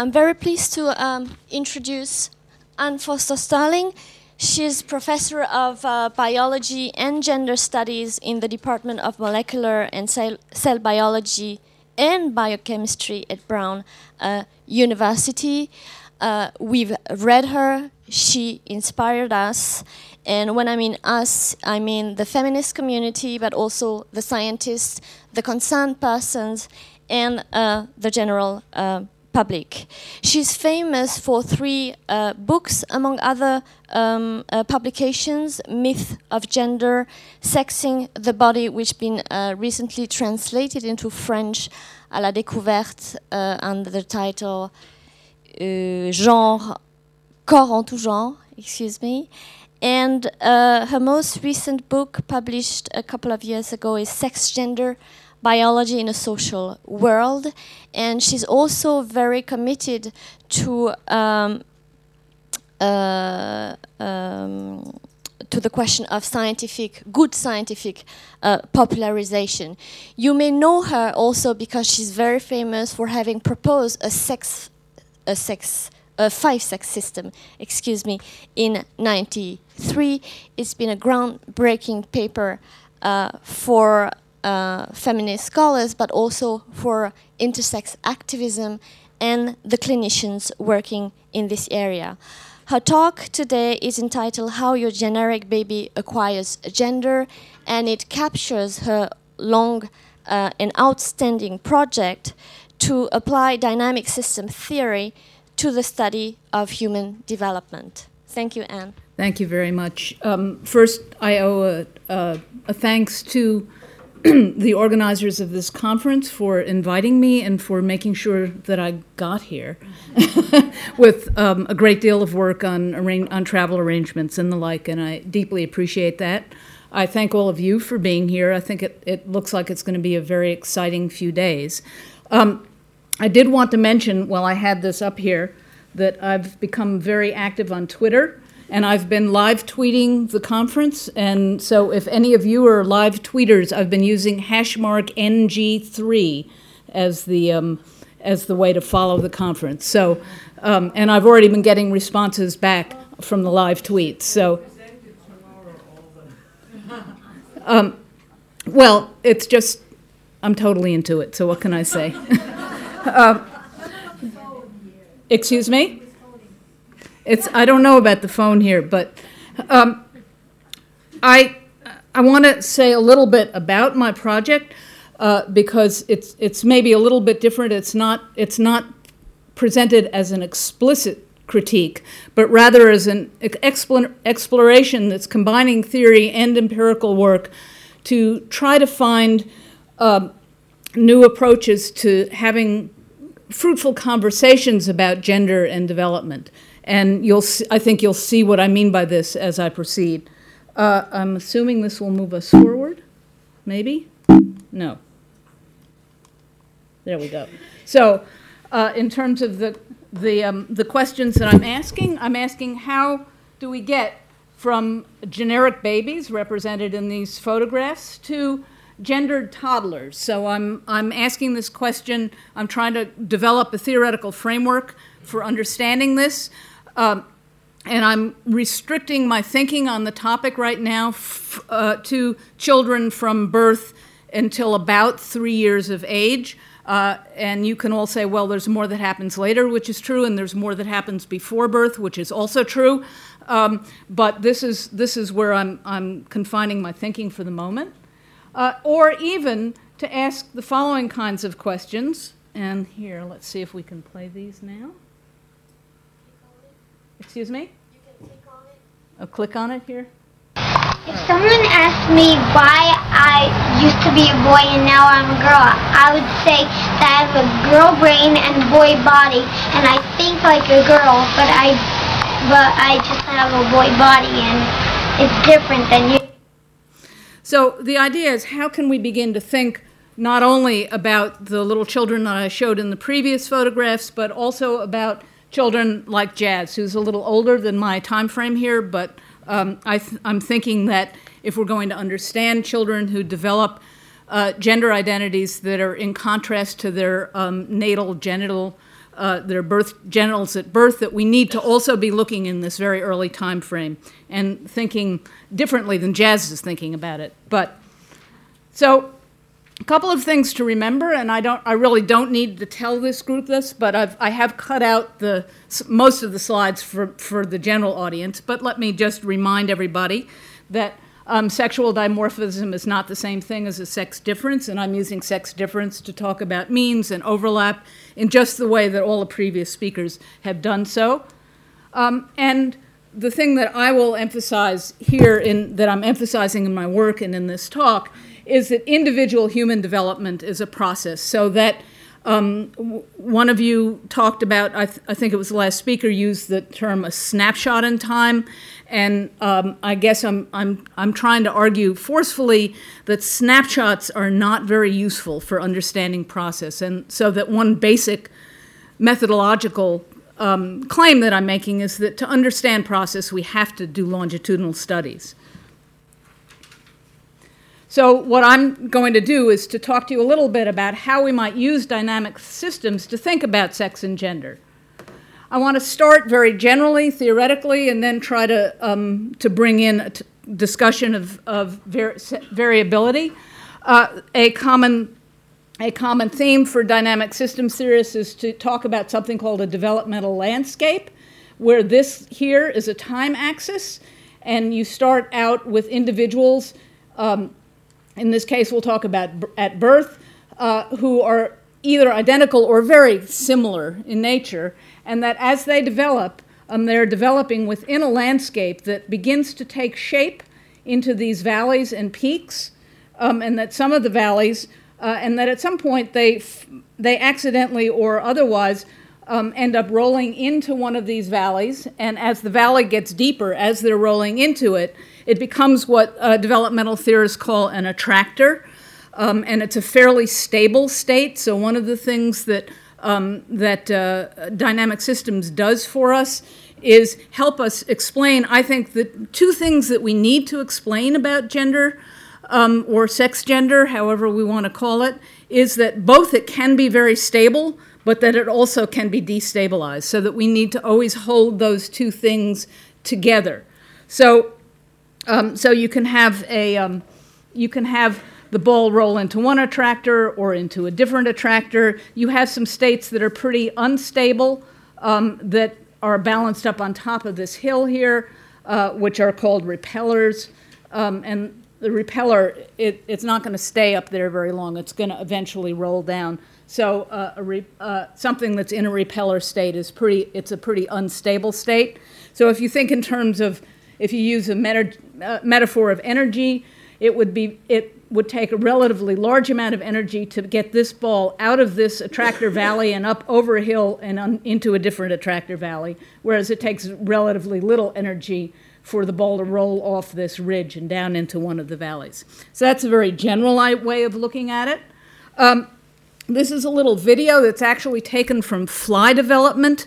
I'm very pleased to um, introduce Anne Fausto-Sterling. She's professor of uh, biology and gender studies in the Department of Molecular and Cell, Cell Biology and Biochemistry at Brown uh, University. Uh, we've read her, she inspired us. And when I mean us, I mean the feminist community, but also the scientists, the concerned persons, and uh, the general uh, public. She's famous for three uh, books, among other um, uh, publications Myth of Gender, Sexing the Body, which has been uh, recently translated into French à la découverte uh, under the title uh, Genre, Corps en tout genre, excuse me. And uh, her most recent book, published a couple of years ago, is Sex, Gender, biology in a social world. And she's also very committed to um, uh, um, to the question of scientific, good scientific uh, popularization. You may know her also because she's very famous for having proposed a sex, a sex, a five-sex system. Excuse me, in '93. It's been a groundbreaking paper uh, for uh, feminist scholars, but also for intersex activism and the clinicians working in this area. Her talk today is entitled How Your Generic Baby Acquires Gender, and it captures her long uh, and outstanding project to apply dynamic system theory to the study of human development. Thank you, Anne. Thank you very much. Um, first, I owe a, a, a thanks to the organizers of this conference for inviting me and for making sure that I got here with um, a great deal of work on, on travel arrangements and the like, and I deeply appreciate that. I thank all of you for being here. I think it, it looks like it's going to be a very exciting few days. Um, I did want to mention, while I had this up here, that I've become very active on Twitter and I've been live tweeting the conference. And so, if any of you are live tweeters, I've been using hashmark NG3 as the um, as the way to follow the conference. So, um, and I've already been getting responses back from the live tweets. So, um, well, it's just I'm totally into it. So, what can I say? uh, excuse me. It's I don't know about the phone here, but um, I I want to say a little bit about my project uh, because it's it's maybe a little bit different. It's not it's not presented as an explicit critique, but rather as an exploration that's combining theory and empirical work to try to find uh, new approaches to having fruitful conversations about gender and development. And you'll, see, I think you'll see what I mean by this as I proceed. Uh, I'm assuming this will move us forward, maybe? No. There we go. So, uh, in terms of the, the, um, the questions that I'm asking, I'm asking how do we get from generic babies represented in these photographs to gendered toddlers. So I'm, I'm asking this question, I'm trying to develop a theoretical framework for understanding this. Um, and I'm restricting my thinking on the topic right now f- uh, to children from birth until about three years of age. Uh, and you can all say, well, there's more that happens later, which is true, and there's more that happens before birth, which is also true. Um, but this is, this is where I'm, I'm confining my thinking for the moment. Uh, or even to ask the following kinds of questions. And here, let's see if we can play these now. Excuse me? You can click on it. Oh, click on it here. If someone asked me why I used to be a boy and now I'm a girl, I would say that I have a girl brain and boy body, and I think like a girl, but I, but I just have a boy body, and it's different than you. So the idea is, how can we begin to think not only about the little children that I showed in the previous photographs, but also about children like Jazz, who's a little older than my time frame here, but um, I am thinking that if we're going to understand children who develop uh, gender identities that are in contrast to their um, natal genital uh, their birth genitals at birth that we need to also be looking in this very early time frame and thinking differently than Jazz is thinking about it. But so a couple of things to remember, and I don't, I really don't need to tell this group this, but I've, I have cut out the most of the slides for, for the general audience. But let me just remind everybody that um, sexual dimorphism is not the same thing as a sex difference, and I'm using sex difference to talk about means and overlap in just the way that all the previous speakers have done so. Um, and the thing that I will emphasize here, in, that I'm emphasizing in my work and in this talk, is that individual human development is a process, so that um, w- one of you talked about, I, th- I, think it was the last speaker, used the term a snapshot in time. And um, I guess I'm, I'm, I'm trying to argue forcefully that snapshots are not very useful for understanding process. And so that one basic methodological um, claim that I'm making is that to understand process, we have to do longitudinal studies. So, what I'm going to do is to talk to you a little bit about how we might use dynamic systems to think about sex and gender. I want to start very generally, theoretically, and then try to, um, to bring in a t- discussion of, of var- variability. Uh, a, common, a common theme for dynamic systems theorists is to talk about something called a developmental landscape, where this here is a time axis, and you start out with individuals. Um, in this case, we'll talk about at birth, uh, who are either identical or very similar in nature, and that as they develop, um, they're developing within a landscape that begins to take shape into these valleys and peaks, um, and that some of the valleys, uh, and that at some point they, they accidentally or otherwise um, end up rolling into one of these valleys, and as the valley gets deeper, as they're rolling into it, it becomes what uh, developmental theorists call an attractor, um, and it's a fairly stable state. So, one of the things that, um, that uh, dynamic systems does for us is help us explain, I think, the two things that we need to explain about gender. Um, or sex gender, however we want to call it, is that both it can be very stable, but that it also can be destabilized, so that we need to always hold those two things together. So, um, so you can have a um, you can have the ball roll into one attractor or into a different attractor. You have some states that are pretty unstable um, that are balanced up on top of this hill here, uh, which are called repellers. Um, and the repeller, it, it's not going to stay up there very long. It's going to eventually roll down. So uh, re, uh, something that's in a repeller state is pretty. It's a pretty unstable state. So if you think in terms of if you use a meta, uh, metaphor of energy, it would be it would take a relatively large amount of energy to get this ball out of this attractor valley and up over a hill and into a different attractor valley, whereas it takes relatively little energy for the ball to roll off this ridge and down into one of the valleys. So that's a very general way of looking at it. Um, this is a little video that's actually taken from fly development.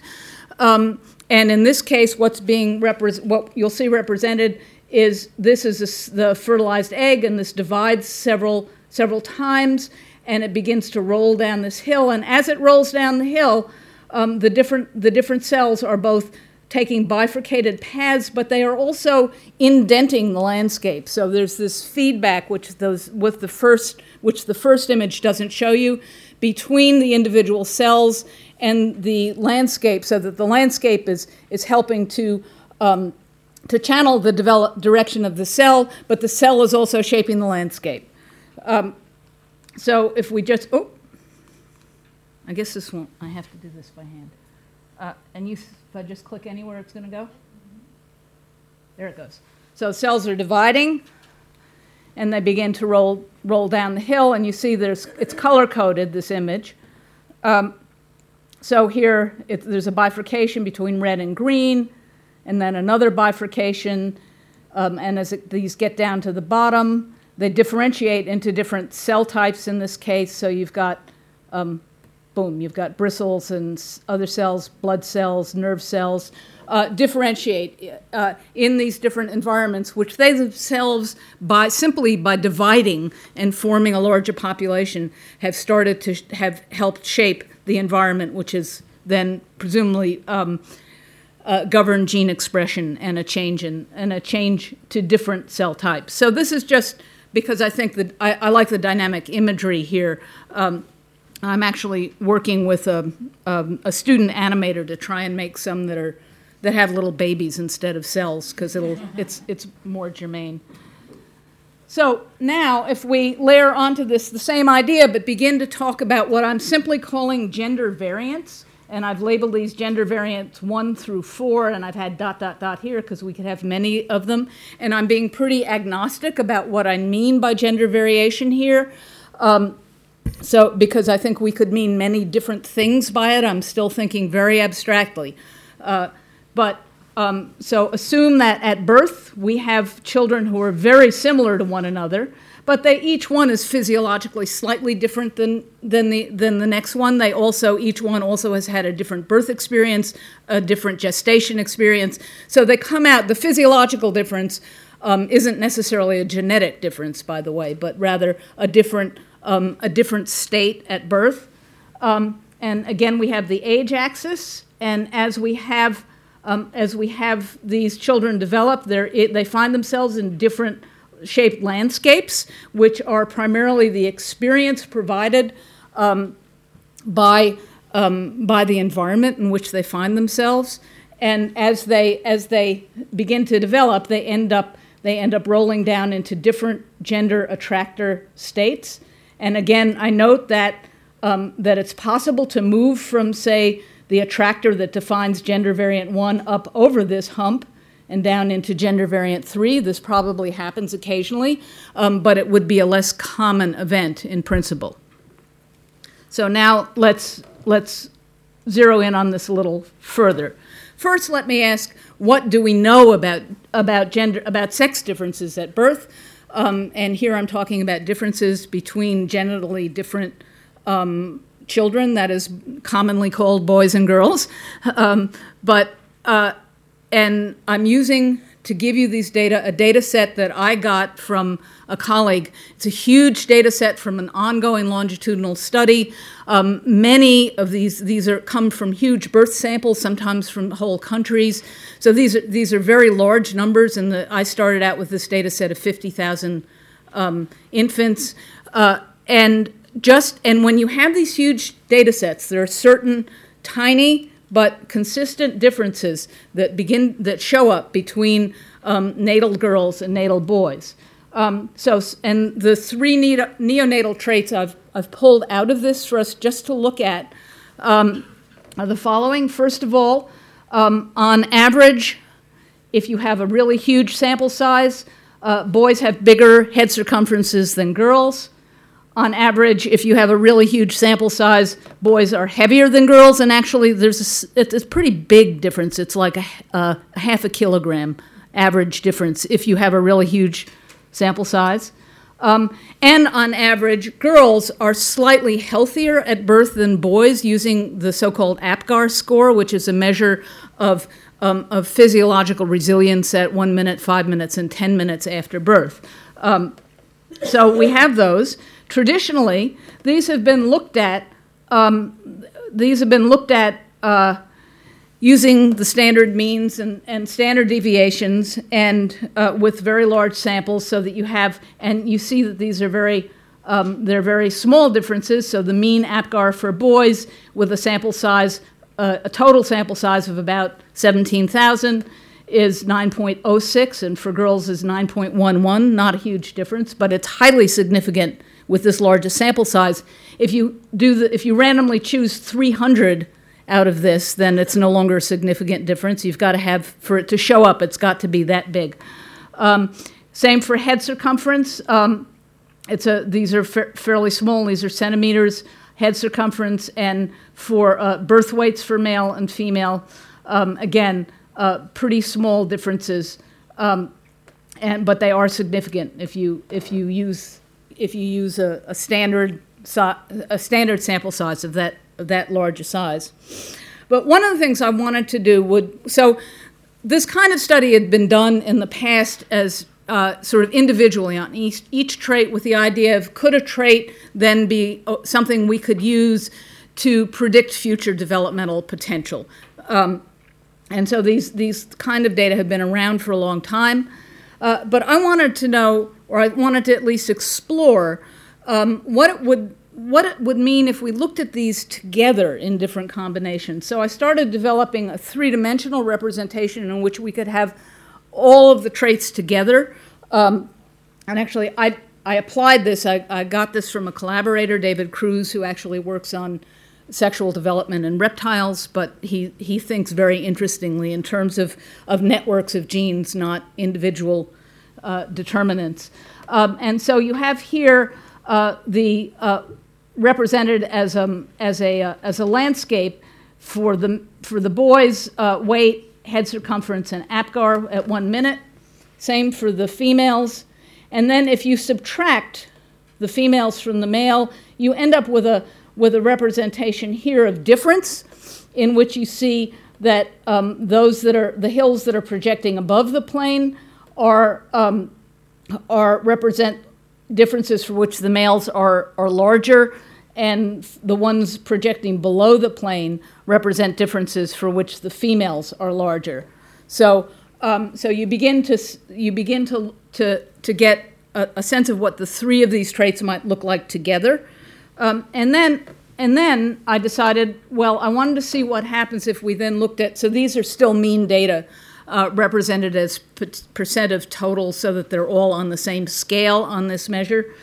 Um, and in this case, what's being repre- what you'll see represented is this is a, the fertilized egg, and this divides several several times, and it begins to roll down this hill. And as it rolls down the hill, um, the different the different cells are both taking bifurcated paths, but they are also indenting the landscape. So there's this feedback, which those with the first, which the first image doesn't show you, between the individual cells and the landscape, so that the landscape is is helping to um, to channel the develop, direction of the cell, but the cell is also shaping the landscape. Um, so if we just, oh, I guess this won't, I have to do this by hand. Uh, and you, if I just click anywhere, it's going to go? There it goes. So cells are dividing, and they begin to roll, roll down the hill, and you see there's, it's color coded, this image. Um, so here, it, there's a bifurcation between red and green and then another bifurcation. Um, and as it, these get down to the bottom, they differentiate into different cell types in this case. So you've got, um, boom, you've got bristles and other cells, blood cells, nerve cells, uh, differentiate uh, in these different environments, which they themselves, by simply by dividing and forming a larger population, have started to have helped shape the environment which is then presumably um, uh, govern gene expression and a change in and a change to different cell types. So this is just because I think that I, I like the dynamic imagery here. Um, I'm actually working with a, a, a, student animator to try and make some that are that have little babies instead of cells because it'll it's it's more germane. So now, if we layer onto this the same idea, but begin to talk about what I'm simply calling gender variants, and I've labeled these gender variants one through four, and I've had dot, dot, dot here because we could have many of them. And I'm being pretty agnostic about what I mean by gender variation here. Um, so, because I think we could mean many different things by it, I'm still thinking very abstractly. Uh, but um, so assume that at birth we have children who are very similar to one another, but they each one is physiologically slightly different than, than, the, than the next one. They also, each one also has had a different birth experience, a different gestation experience. So they come out, the physiological difference um, isn't necessarily a genetic difference, by the way, but rather a different, um, a different state at birth. Um, and again, we have the age axis, and as we have um, as we have these children develop, they find themselves in different shaped landscapes, which are primarily the experience provided um, by, um, by the environment in which they find themselves. And as they, as they begin to develop, they end up, they end up rolling down into different gender attractor states. And again, I note that, um, that it's possible to move from, say, the attractor that defines gender variant 1 up over this hump and down into gender variant 3. This probably happens occasionally, um, but it would be a less common event in principle. So now let's, let's zero in on this a little further. First, let me ask what do we know about, about, gender, about sex differences at birth? Um, and here I'm talking about differences between genitally different um, children, that is commonly called boys and girls. Um, but, uh, and I'm using to give you these data a data set that I got from a colleague. It's a huge data set from an ongoing longitudinal study. Um, many of these these are come from huge birth samples, sometimes from whole countries. So these are these are very large numbers. And I started out with this data set of 50,000 um, infants, uh, and just and when you have these huge data sets, there are certain tiny but consistent differences that begin that show up between um, natal girls and natal boys. Um, so, and the three neonatal traits I've, I've pulled out of this for us just to look at um, are the following. First of all, um, on average, if you have a really huge sample size, uh, boys have bigger head circumferences than girls on average, if you have a really huge sample size, boys are heavier than girls, and actually, there's a, it's a pretty big difference. It's like a, a, half a kilogram average difference if you have a really huge sample size. Um, and on average, girls are slightly healthier at birth than boys using the so called APGAR score, which is a measure of, um, of physiological resilience at one minute, five minutes, and 10 minutes after birth. Um, so we have those traditionally, these have been looked at. Um, these have been looked at uh, using the standard means and, and standard deviations, and uh, with very large samples, so that you have and you see that these are very um, they're very small differences. So the mean APGAR for boys with a sample size, uh, a total sample size of about 17,000 is 9.06 and for girls is 9.11 not a huge difference but it's highly significant with this largest sample size. If you do the, if you randomly choose 300 out of this, then it's no longer a significant difference. You've got to have for it to show up. It's got to be that big. Um, same for head circumference. Um, it's a these are fa- fairly small. These are centimeters head circumference, and for uh, birth weights for male and female, um, again, uh, pretty small differences. Um, and but they are significant if you if you use if you use a, a standard a standard sample size of that of that large a size. But one of the things I wanted to do would so this kind of study had been done in the past as uh, sort of individually on each, each trait with the idea of could a trait then be uh, something we could use to predict future developmental potential. Um, and so these, these kind of data have been around for a long time. Uh, but I wanted to know, or I wanted to at least explore, um, what it would what it would mean if we looked at these together in different combinations. So I started developing a three-dimensional representation in which we could have all of the traits together. Um, and actually, I, I applied this, I, I got this from a collaborator, David Crews, who actually works on sexual development in reptiles, but he, he thinks very interestingly in terms of, of networks of genes, not individual uh, determinants. Um, and so you have here uh, the uh, represented as, um, as, a, uh, as a landscape for the, for the boys' uh, weight, head circumference, and APGAR at one minute. Same for the females. And then if you subtract the females from the male, you end up with a, with a representation here of difference, in which you see that um, those that are the hills that are projecting above the plane are, um, are represent differences for which the males are, are larger, and the ones projecting below the plane represent differences for which the females are larger. So, um, so you begin to you begin to to to get a, a, sense of what the three of these traits might look like together, um, and then and then I decided, well, I wanted to see what happens if we then looked at. So these are still mean data uh, represented as percent of total so that they're all on the same scale on this measure.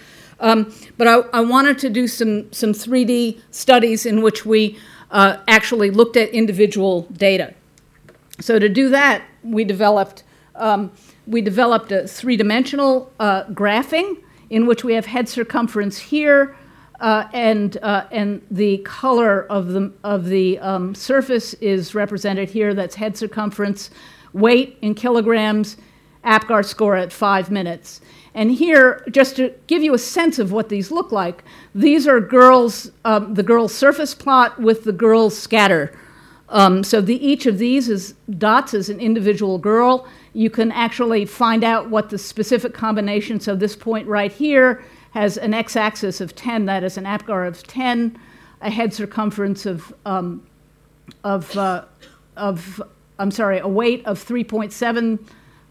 Um, but I, I, wanted to do some, some 3D studies in which we uh, actually looked at individual data. So to do that, we developed, um, we developed a three-dimensional uh, graphing in which we have head circumference here, uh, and, uh, and the color of the, of the um, surface is represented here. That's head circumference weight in kilograms, APGAR score at five minutes. And here, just to give you a sense of what these look like, these are girls, um, the girls' surface plot with the girls' scatter. Um, so the, each of these is dots as an individual girl. You can actually find out what the specific combination. So this point right here has an x-axis of 10. That is an APGAR of 10, a head circumference of um, of uh, of I'm sorry, a weight of 3.7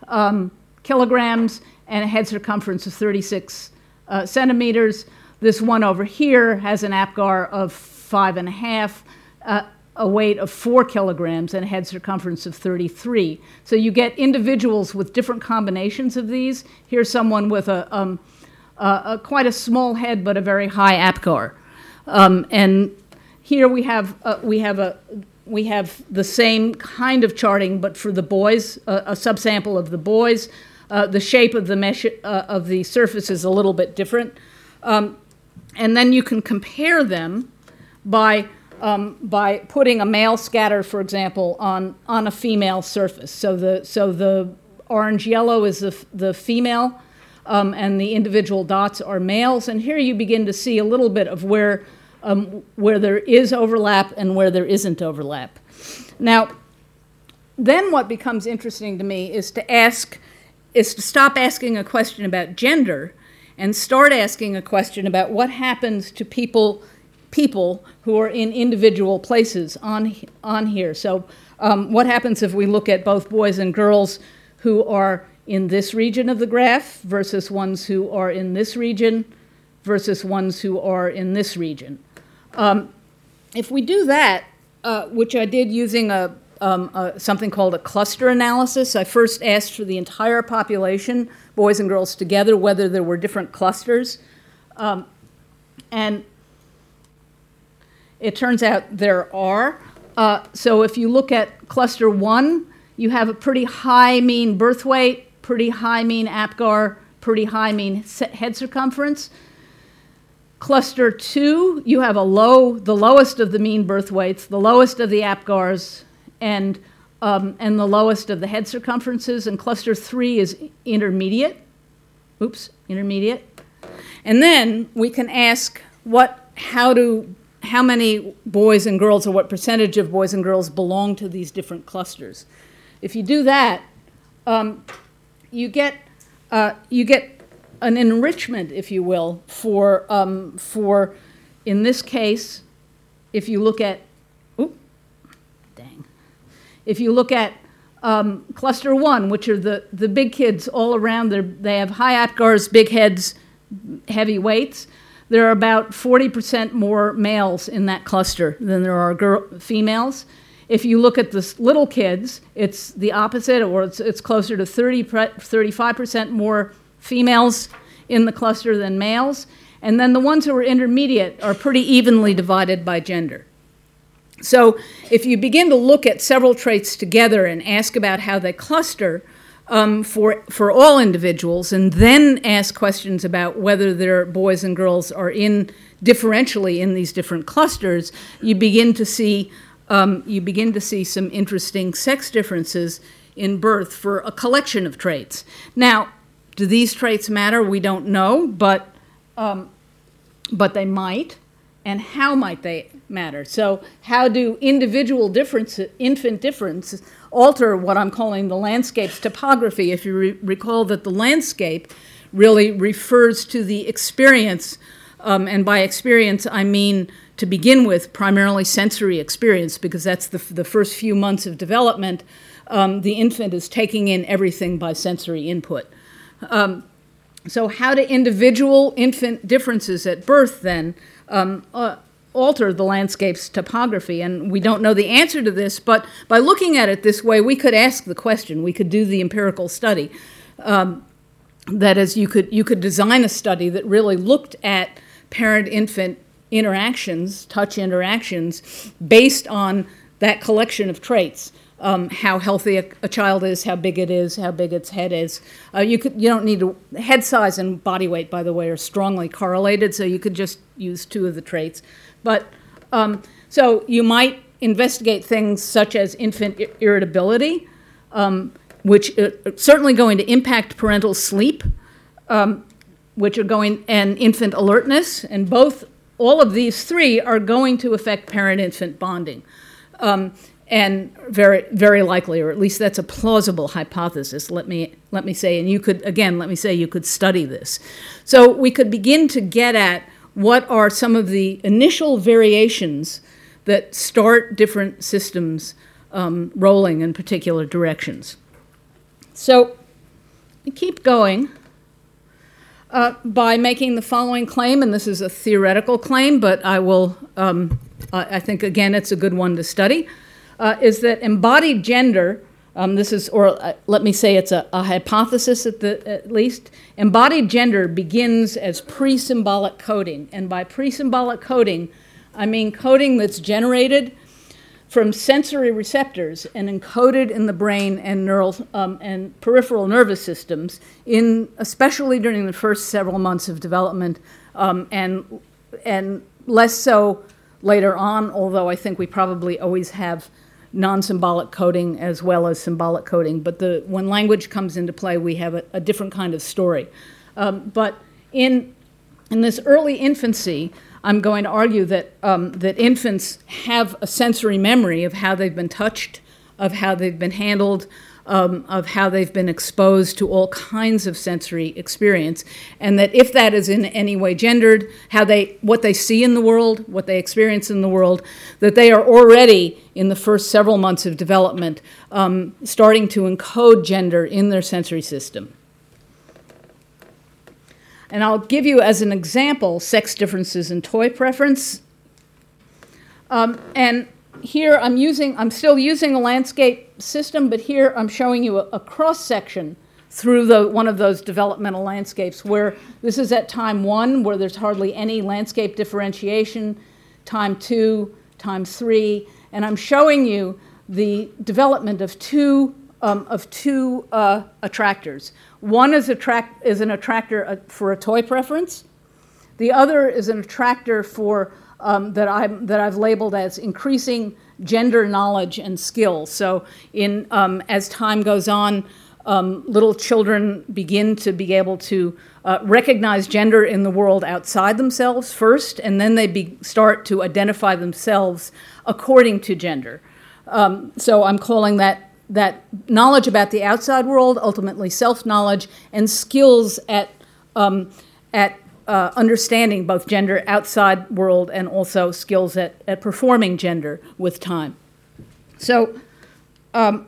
um, kilograms and a head circumference of 36 uh, centimeters. This one over here has an APGAR of five and a half, uh, a weight of four kilograms, and a head circumference of 33. So you get individuals with different combinations of these. Here's someone with a, um, a quite a small head but a very high APGAR. Um, and here we have, uh, we have a, we have the same kind of charting, but for the boys, uh, a subsample of the boys. Uh, the shape of the mesh uh, of the surface is a little bit different, um, and then you can compare them by um, by putting a male scatter, for example, on on a female surface. So the so the orange yellow is the the female, um, and the individual dots are males. And here you begin to see a little bit of where um, where there is overlap and where there isn't overlap. Now, then what becomes interesting to me is to ask, is to stop asking a question about gender and start asking a question about what happens to people people who are in individual places on on here. So, um, what happens if we look at both boys and girls who are in this region of the graph versus ones who are in this region versus ones who are in this region? Um, if we do that, uh, which I did using a, um, a, something called a cluster analysis, I first asked for the entire population, boys and girls together, whether there were different clusters. Um, and it turns out there are. Uh, so if you look at cluster one, you have a pretty high mean birth weight, pretty high mean APGAR, pretty high mean head circumference. Cluster two, you have a low, the lowest of the mean birth weights, the lowest of the APGARs, and, um, and the lowest of the head circumferences. And cluster three is intermediate. Oops, intermediate. And then we can ask what, how do, how many boys and girls or what percentage of boys and girls belong to these different clusters. If you do that, um, you get, uh, you get an enrichment, if you will, for, um, for in this case, if you look at, oop, dang. If you look at um, cluster one, which are the, the big kids all around, They're, they have high APGARs, big heads, heavy weights. There are about 40% more males in that cluster than there are girl, females. If you look at the little kids, it's the opposite, or it's, it's closer to 30, 35% more females in the cluster than males. And then the ones who are intermediate are pretty evenly divided by gender. So if you begin to look at several traits together and ask about how they cluster um, for, for all individuals, and then ask questions about whether their boys and girls are in differentially in these different clusters, you begin to see um, you begin to see some interesting sex differences in birth for a collection of traits. Now, do these traits matter? We don't know, but um, but they might. And how might they matter? So, how do individual differences, infant differences, alter what I'm calling the landscape's topography? If you re- recall that the landscape really refers to the experience, um, and by experience I mean to begin with primarily sensory experience, because that's the, the first few months of development. Um, the infant is taking in everything by sensory input. Um, so, how do individual infant differences at birth then um, uh, alter the landscape's topography? And we don't know the answer to this, but by looking at it this way, we could ask the question, we could do the empirical study. Um, that is, you could, you could design a study that really looked at parent infant interactions, touch interactions, based on that collection of traits um, how healthy a, a, child is, how big it is, how big its head is. Uh, you could you don't need to head size and body weight, by the way, are strongly correlated, so you could just use two of the traits. But um, so you might investigate things such as infant irritability, um, which are uh, certainly going to impact parental sleep, um, which are going and infant alertness, and both all of these three are going to affect parent-infant bonding. Um, and very very likely or at least that's a plausible hypothesis let me let me say and you could again let me say you could study this. So we could begin to get at what are some of the initial variations that start different systems um, rolling in particular directions. So keep going uh, by making the following claim, and this is a theoretical claim, but I will, um, I think again, it's a good one to study uh, is that embodied gender, um, this is, or uh, let me say it's a, a hypothesis at, the, at least, embodied gender begins as pre symbolic coding. And by pre symbolic coding, I mean coding that's generated from sensory receptors and encoded in the brain and neural um, and peripheral nervous systems in especially during the first several months of development um, and and less so later on although I think we probably always have non-symbolic coding as well as symbolic coding. But the, when language comes into play, we have a, a different kind of story. Um, but in, in this early infancy, I'm going to argue that, um, that infants have a sensory memory of how they've been touched, of how they've been handled, um, of how they've been exposed to all kinds of sensory experience, and that if that is in any way gendered, how they what they see in the world, what they experience in the world, that they are already in the first several months of development um, starting to encode gender in their sensory system. And I'll give you as an example sex differences in toy preference. Um, and here I'm using, I'm still using a landscape system, but here I'm showing you a, a cross section through the, one of those developmental landscapes where this is at time one, where there's hardly any landscape differentiation, time two, time three, and I'm showing you the development of two, um, of two uh, attractors. One is, attract, is an attractor uh, for a toy preference, the other is an attractor for um, that, I'm, that I've labeled as increasing gender knowledge and skills. So, in, um, as time goes on, um, little children begin to be able to uh, recognize gender in the world outside themselves first, and then they be, start to identify themselves according to gender. Um, so, I'm calling that that knowledge about the outside world, ultimately self knowledge, and skills at, um, at uh, understanding both gender outside world and also skills at, at performing gender with time. So, um,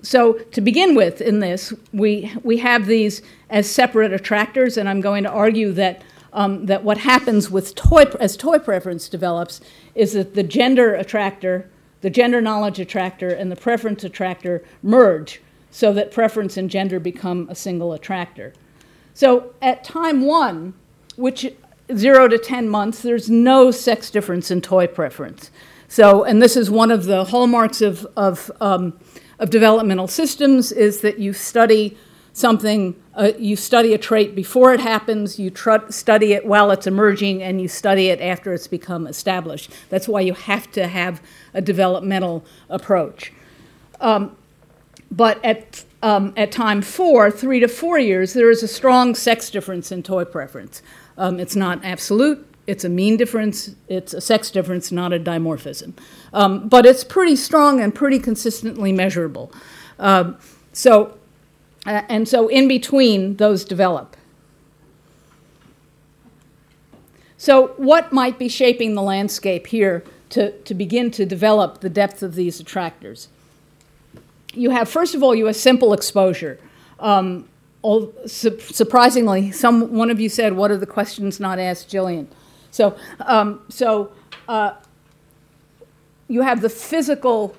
so to begin with in this, we, we have these as separate attractors, and I'm going to argue that, um, that what happens with toy, as toy preference develops is that the gender attractor, the gender knowledge attractor, and the preference attractor merge so that preference and gender become a single attractor. So at time one, which zero to 10 months, there's no sex difference in toy preference. So, and this is one of the hallmarks of, of, um, of developmental systems is that you study something, uh, you study a trait before it happens, you tr- study it while it's emerging, and you study it after it's become established. That's why you have to have a developmental approach. Um, but at, um, at time four, three to four years, there is a strong sex difference in toy preference. Um, it's not absolute, it's a mean difference, it's a sex difference, not a dimorphism. Um, but it's pretty strong and pretty consistently measurable. Um, so, uh, and so in between, those develop. So, what might be shaping the landscape here to, to begin to develop the depth of these attractors? you have, first of all, you have simple exposure. Um, all, su- surprisingly, some, one of you said, What are the questions not asked, Jillian? So, um, so uh, you have the physical,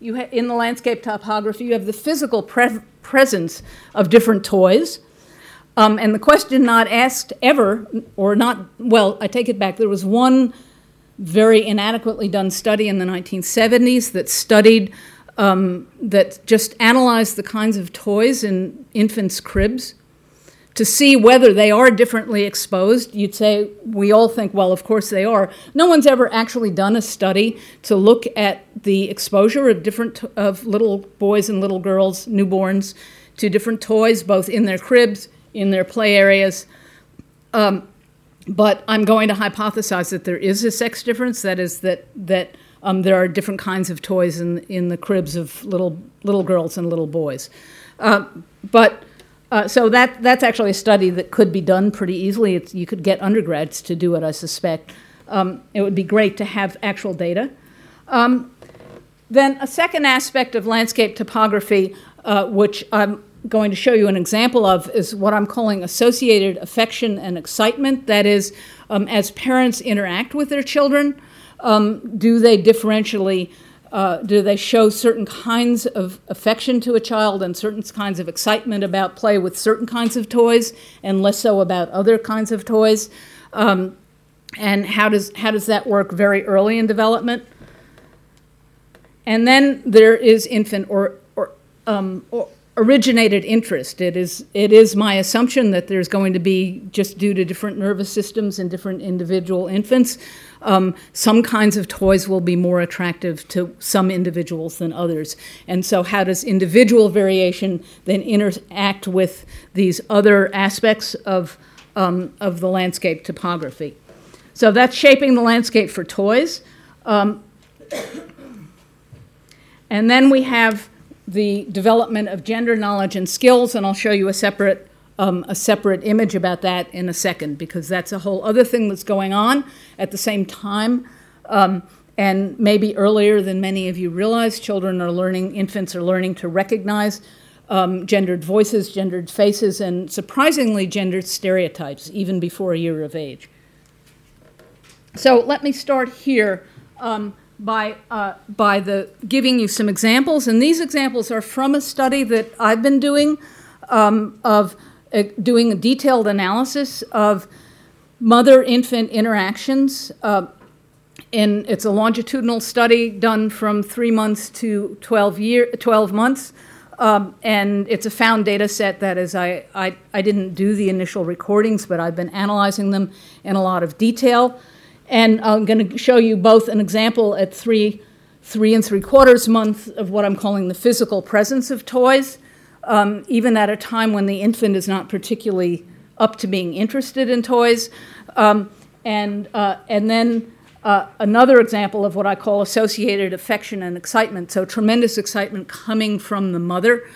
you ha- in the landscape topography, you have the physical pre- presence of different toys. Um, and the question not asked ever, or not, well, I take it back, there was one very inadequately done study in the 1970s that studied um, that just analyzed the kinds of toys in infants' cribs to see whether they are differently exposed. You'd say, we all think, well, of course they are. No one's ever actually done a study to look at the exposure of different of little boys and little girls, newborns, to different toys, both in their cribs, in their play areas. Um, but I'm going to hypothesize that there is a sex difference. That is that that um, there are different kinds of toys in, in the cribs of little, little girls and little boys. Uh, but uh, so that, that's actually a study that could be done pretty easily. It's, you could get undergrads to do it, I suspect. Um, it would be great to have actual data. Um, then, a second aspect of landscape topography, uh, which I'm going to show you an example of, is what I'm calling associated affection and excitement. That is, um, as parents interact with their children, um, do they differentially, uh, do they show certain kinds of affection to a child and certain kinds of excitement about play with certain kinds of toys and less so about other kinds of toys? Um, and how does, how does that work very early in development? And then there is infant or, or, um, or originated interest. It is, it is my assumption that there's going to be, just due to different nervous systems and different individual infants, um, some kinds of toys will be more attractive to some individuals than others. And so, how does individual variation then interact with these other aspects of, um, of the landscape topography? So, that's shaping the landscape for toys. Um, and then we have the development of gender knowledge and skills, and I'll show you a separate um, a separate image about that in a second because that's a whole other thing that's going on at the same time. Um, and maybe earlier than many of you realize, children are learning, infants are learning to recognize um, gendered voices, gendered faces, and surprisingly gendered stereotypes even before a year of age. So let me start here um, by, uh, by the, giving you some examples. And these examples are from a study that I've been doing um, of uh, doing a detailed analysis of mother infant interactions. Uh, and it's a longitudinal study done from three months to 12, year, 12 months. Um, and it's a found data set that is, I, I, I didn't do the initial recordings, but I've been analyzing them in a lot of detail. And I'm going to show you both an example at three, three and three quarters months of what I'm calling the physical presence of toys um, even at a time when the infant is not particularly up to being interested in toys. Um, and, uh, and then uh, another example of what I call associated affection and excitement. So, tremendous excitement coming from the mother.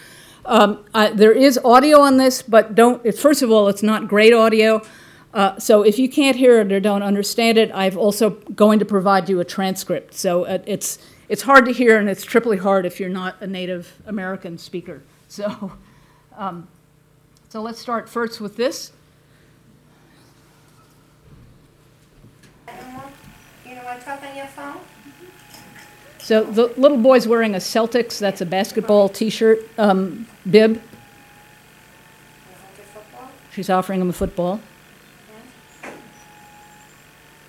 Um, I, there is audio on this, but don't. It, first of all, it's not great audio. Uh, so if you can't hear it or don't understand it, I'm also going to provide you a transcript. So uh, it's it's hard to hear, and it's triply hard if you're not a Native American speaker. So, um, so let's start first with this. You know what, talk on your phone? So the little boy's wearing a Celtics, that's a basketball T-shirt um, bib. She's offering him a football.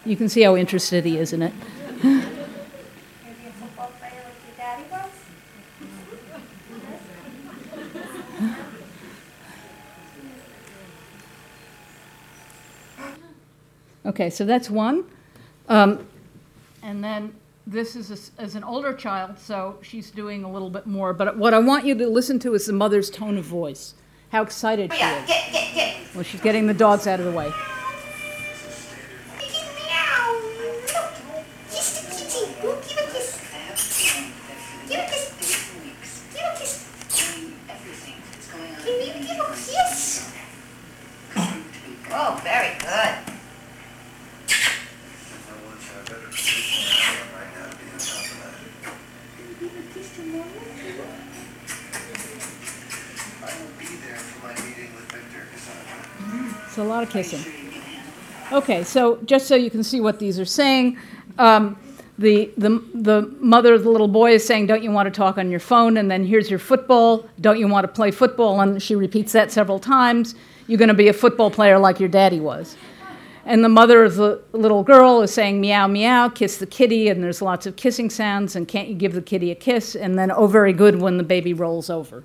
You can see how interested he is in it. Maybe a football player like your daddy was? Okay, so that's one. Um, and then this is a as an older child, so she's doing a little bit more. But what I want you to listen to is the mother's tone of voice, how excited she is. get, get. Well, she's getting the dogs out of the way. Lot of kissing. Okay, so just so you can see what these are saying, um, the, the, the mother of the little boy is saying, Don't you want to talk on your phone? And then here's your football. Don't you want to play football? And she repeats that several times. You're going to be a football player like your daddy was. And the mother of the little girl is saying, Meow, meow, kiss the kitty. And there's lots of kissing sounds. And can't you give the kitty a kiss? And then, Oh, very good when the baby rolls over.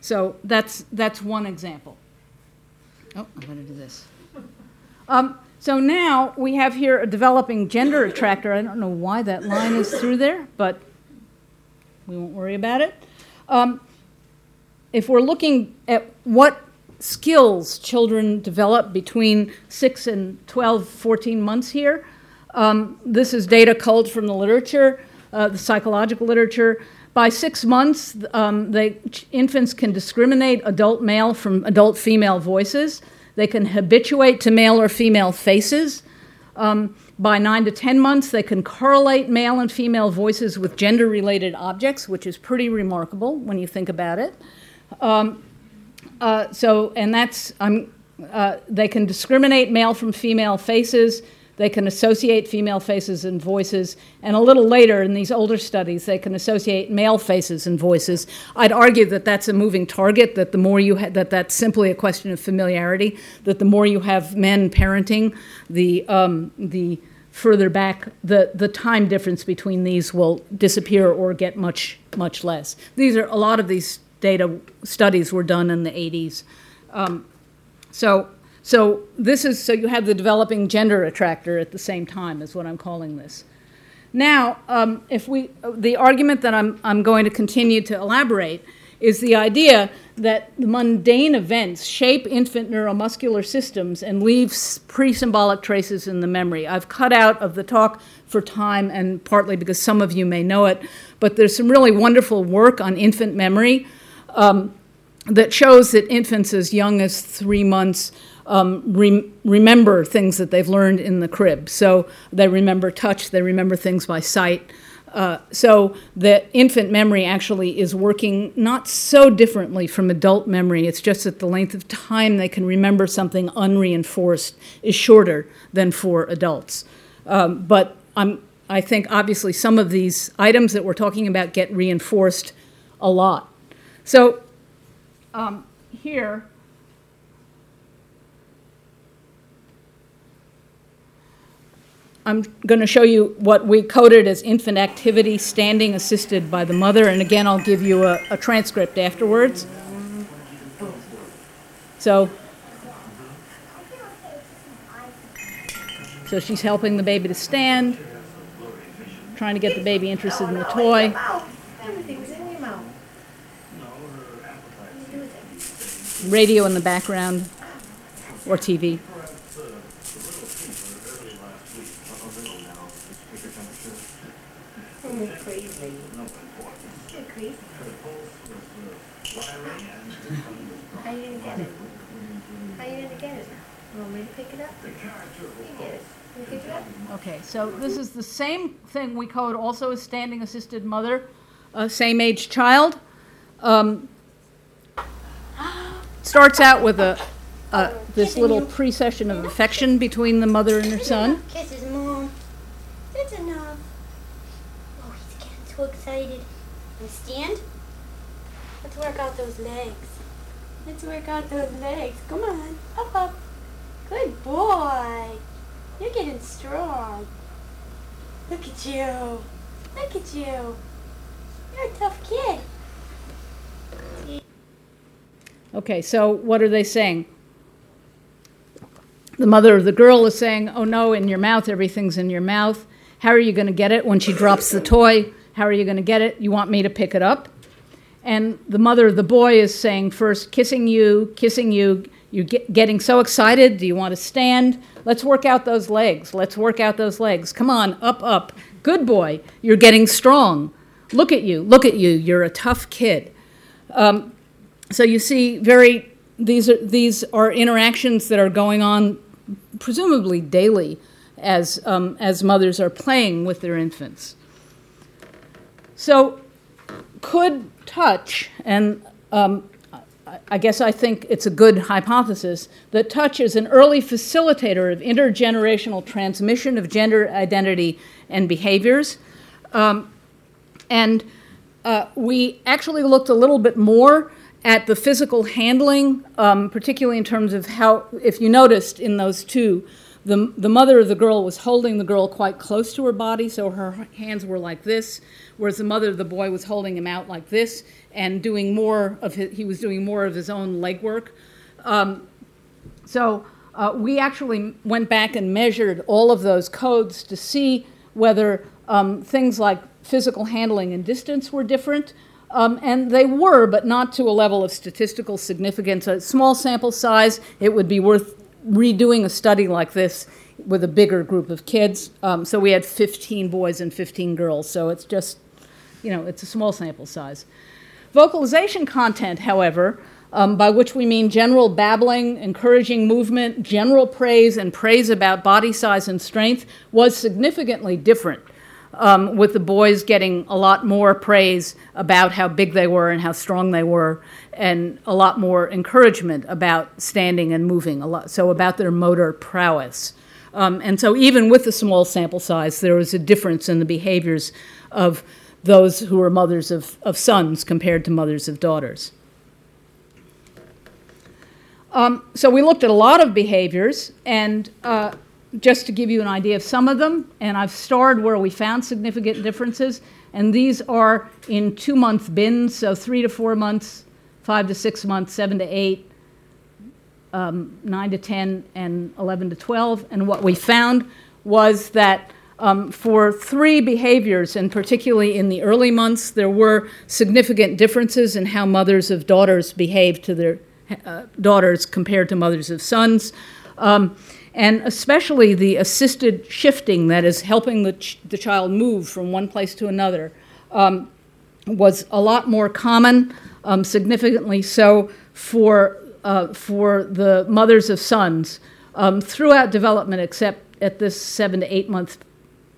So that's, that's one example. Oh, I'm going to do this. Um, so now we have here a developing gender attractor. I don't know why that line is through there, but we won't worry about it. Um, if we're looking at what skills children develop between 6 and 12, 14 months here, um, this is data culled from the literature, uh, the psychological literature. By six months, um, infants can discriminate adult male from adult female voices. They can habituate to male or female faces. Um, by nine to 10 months, they can correlate male and female voices with gender related objects, which is pretty remarkable when you think about it. Um, uh, so, and that's, um, uh, they can discriminate male from female faces. They can associate female faces and voices, and a little later in these older studies, they can associate male faces and voices. I'd argue that that's a moving target. That the more you ha- that that's simply a question of familiarity. That the more you have men parenting, the um, the further back the the time difference between these will disappear or get much much less. These are a lot of these data studies were done in the 80s. Um, so so this is so you have the developing gender attractor at the same time is what I'm calling this. Now, um, if we the argument that I'm I'm going to continue to elaborate is the idea that the mundane events shape infant neuromuscular systems and leave pre-symbolic traces in the memory. I've cut out of the talk for time and partly because some of you may know it, but there's some really wonderful work on infant memory. Um, that shows that infants as young as three months um, rem- remember things that they've learned in the crib. So they remember touch, they remember things by sight. Uh, so the infant memory actually is working not so differently from adult memory. It's just that the length of time they can remember something unreinforced is shorter than for adults. Um, but I'm, I think obviously some of these items that we're talking about get reinforced a lot. So um, here, I'm going to show you what we coded as infant activity standing assisted by the mother, and again, I'll give you a, a transcript afterwards. So, so she's helping the baby to stand, trying to get the baby interested in the toy. Radio in the background or TV. Crazy. You're crazy. How you gonna get it? How you gonna get it? You want me to pick it up? You get it. You pick it up? Okay, so this is the same thing we code also as standing assisted mother, a same age child. Um, starts out with a, a this little precession of affection between the mother and her son. Kisses, Mom. That's enough. So excited. And stand. Let's work out those legs. Let's work out those legs. Come on. Up, up. Good boy. You're getting strong. Look at you. Look at you. You're a tough kid. Okay, so what are they saying? The mother of the girl is saying, Oh no, in your mouth, everything's in your mouth. How are you going to get it when she drops the toy? How are you going to get it? You want me to pick it up? And the mother of the boy is saying, First, kissing you, kissing you. You're get, getting so excited. Do you want to stand? Let's work out those legs. Let's work out those legs. Come on, up, up. Good boy. You're getting strong. Look at you. Look at you. You're a tough kid. Um, so you see, very these are these are interactions that are going on, presumably daily, as um, as mothers are playing with their infants. So, could touch and um, I- guess I think it's a good hypothesis that touch is an early facilitator of intergenerational transmission of gender identity and behaviors. Um, and uh, we actually looked a little bit more at the physical handling, um, particularly in terms of how, if you noticed in those two, the, the mother of the girl was holding the girl quite close to her body, so her hands were like this, whereas the mother of the boy was holding him out like this and doing more of his, he was doing more of his own legwork. Um, so uh, we actually went back and measured all of those codes to see whether um, things like physical handling and distance were different. Um, and they were, but not to a level of statistical significance. A small sample size, it would be worth redoing a study like this with a bigger group of kids. Um, so we had 15 boys and 15 girls. So it's just, you know, it's a small sample size. Vocalization content, however, um, by which we mean general babbling, encouraging movement, general praise, and praise about body size and strength, was significantly different. Um, with the boys getting a lot more praise about how big they were and how strong they were, and a lot more encouragement about standing and moving, a lot, so about their motor prowess. Um, and so, even with the small sample size, there was a difference in the behaviors of those who were mothers of, of sons compared to mothers of daughters. Um, so we looked at a lot of behaviors, and uh, just to give you an idea of some of them, and I've starred where we found significant differences, and these are in two month bins, so three to four months, five to six months, seven to eight, um, nine to 10, and 11 to 12. And what we found was that um, for three behaviors, and particularly in the early months, there were significant differences in how mothers of daughters behaved to their uh, daughters compared to mothers of sons. Um, and especially the assisted shifting that is helping the, ch- the child move from one place to another um, was a lot more common, um, significantly so for, uh, for the mothers of sons um, throughout development, except at this seven to eight month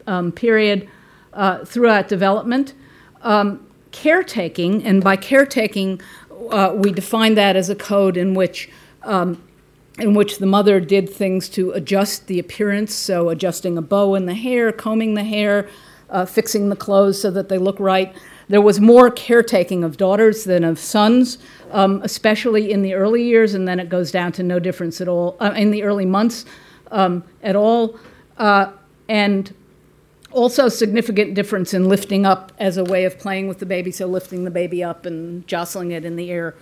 um, period uh, throughout development. Um, caretaking, and by caretaking, uh, we define that as a code in which um, in which the mother did things to adjust the appearance, so adjusting a bow in the hair, combing the hair, uh, fixing the clothes so that they look right. There was more caretaking of daughters than of sons, um, especially in the early years, and then it goes down to no difference at all uh, in the early months um, at all. Uh, and also significant difference in lifting up as a way of playing with the baby, so lifting the baby up and jostling it in the air.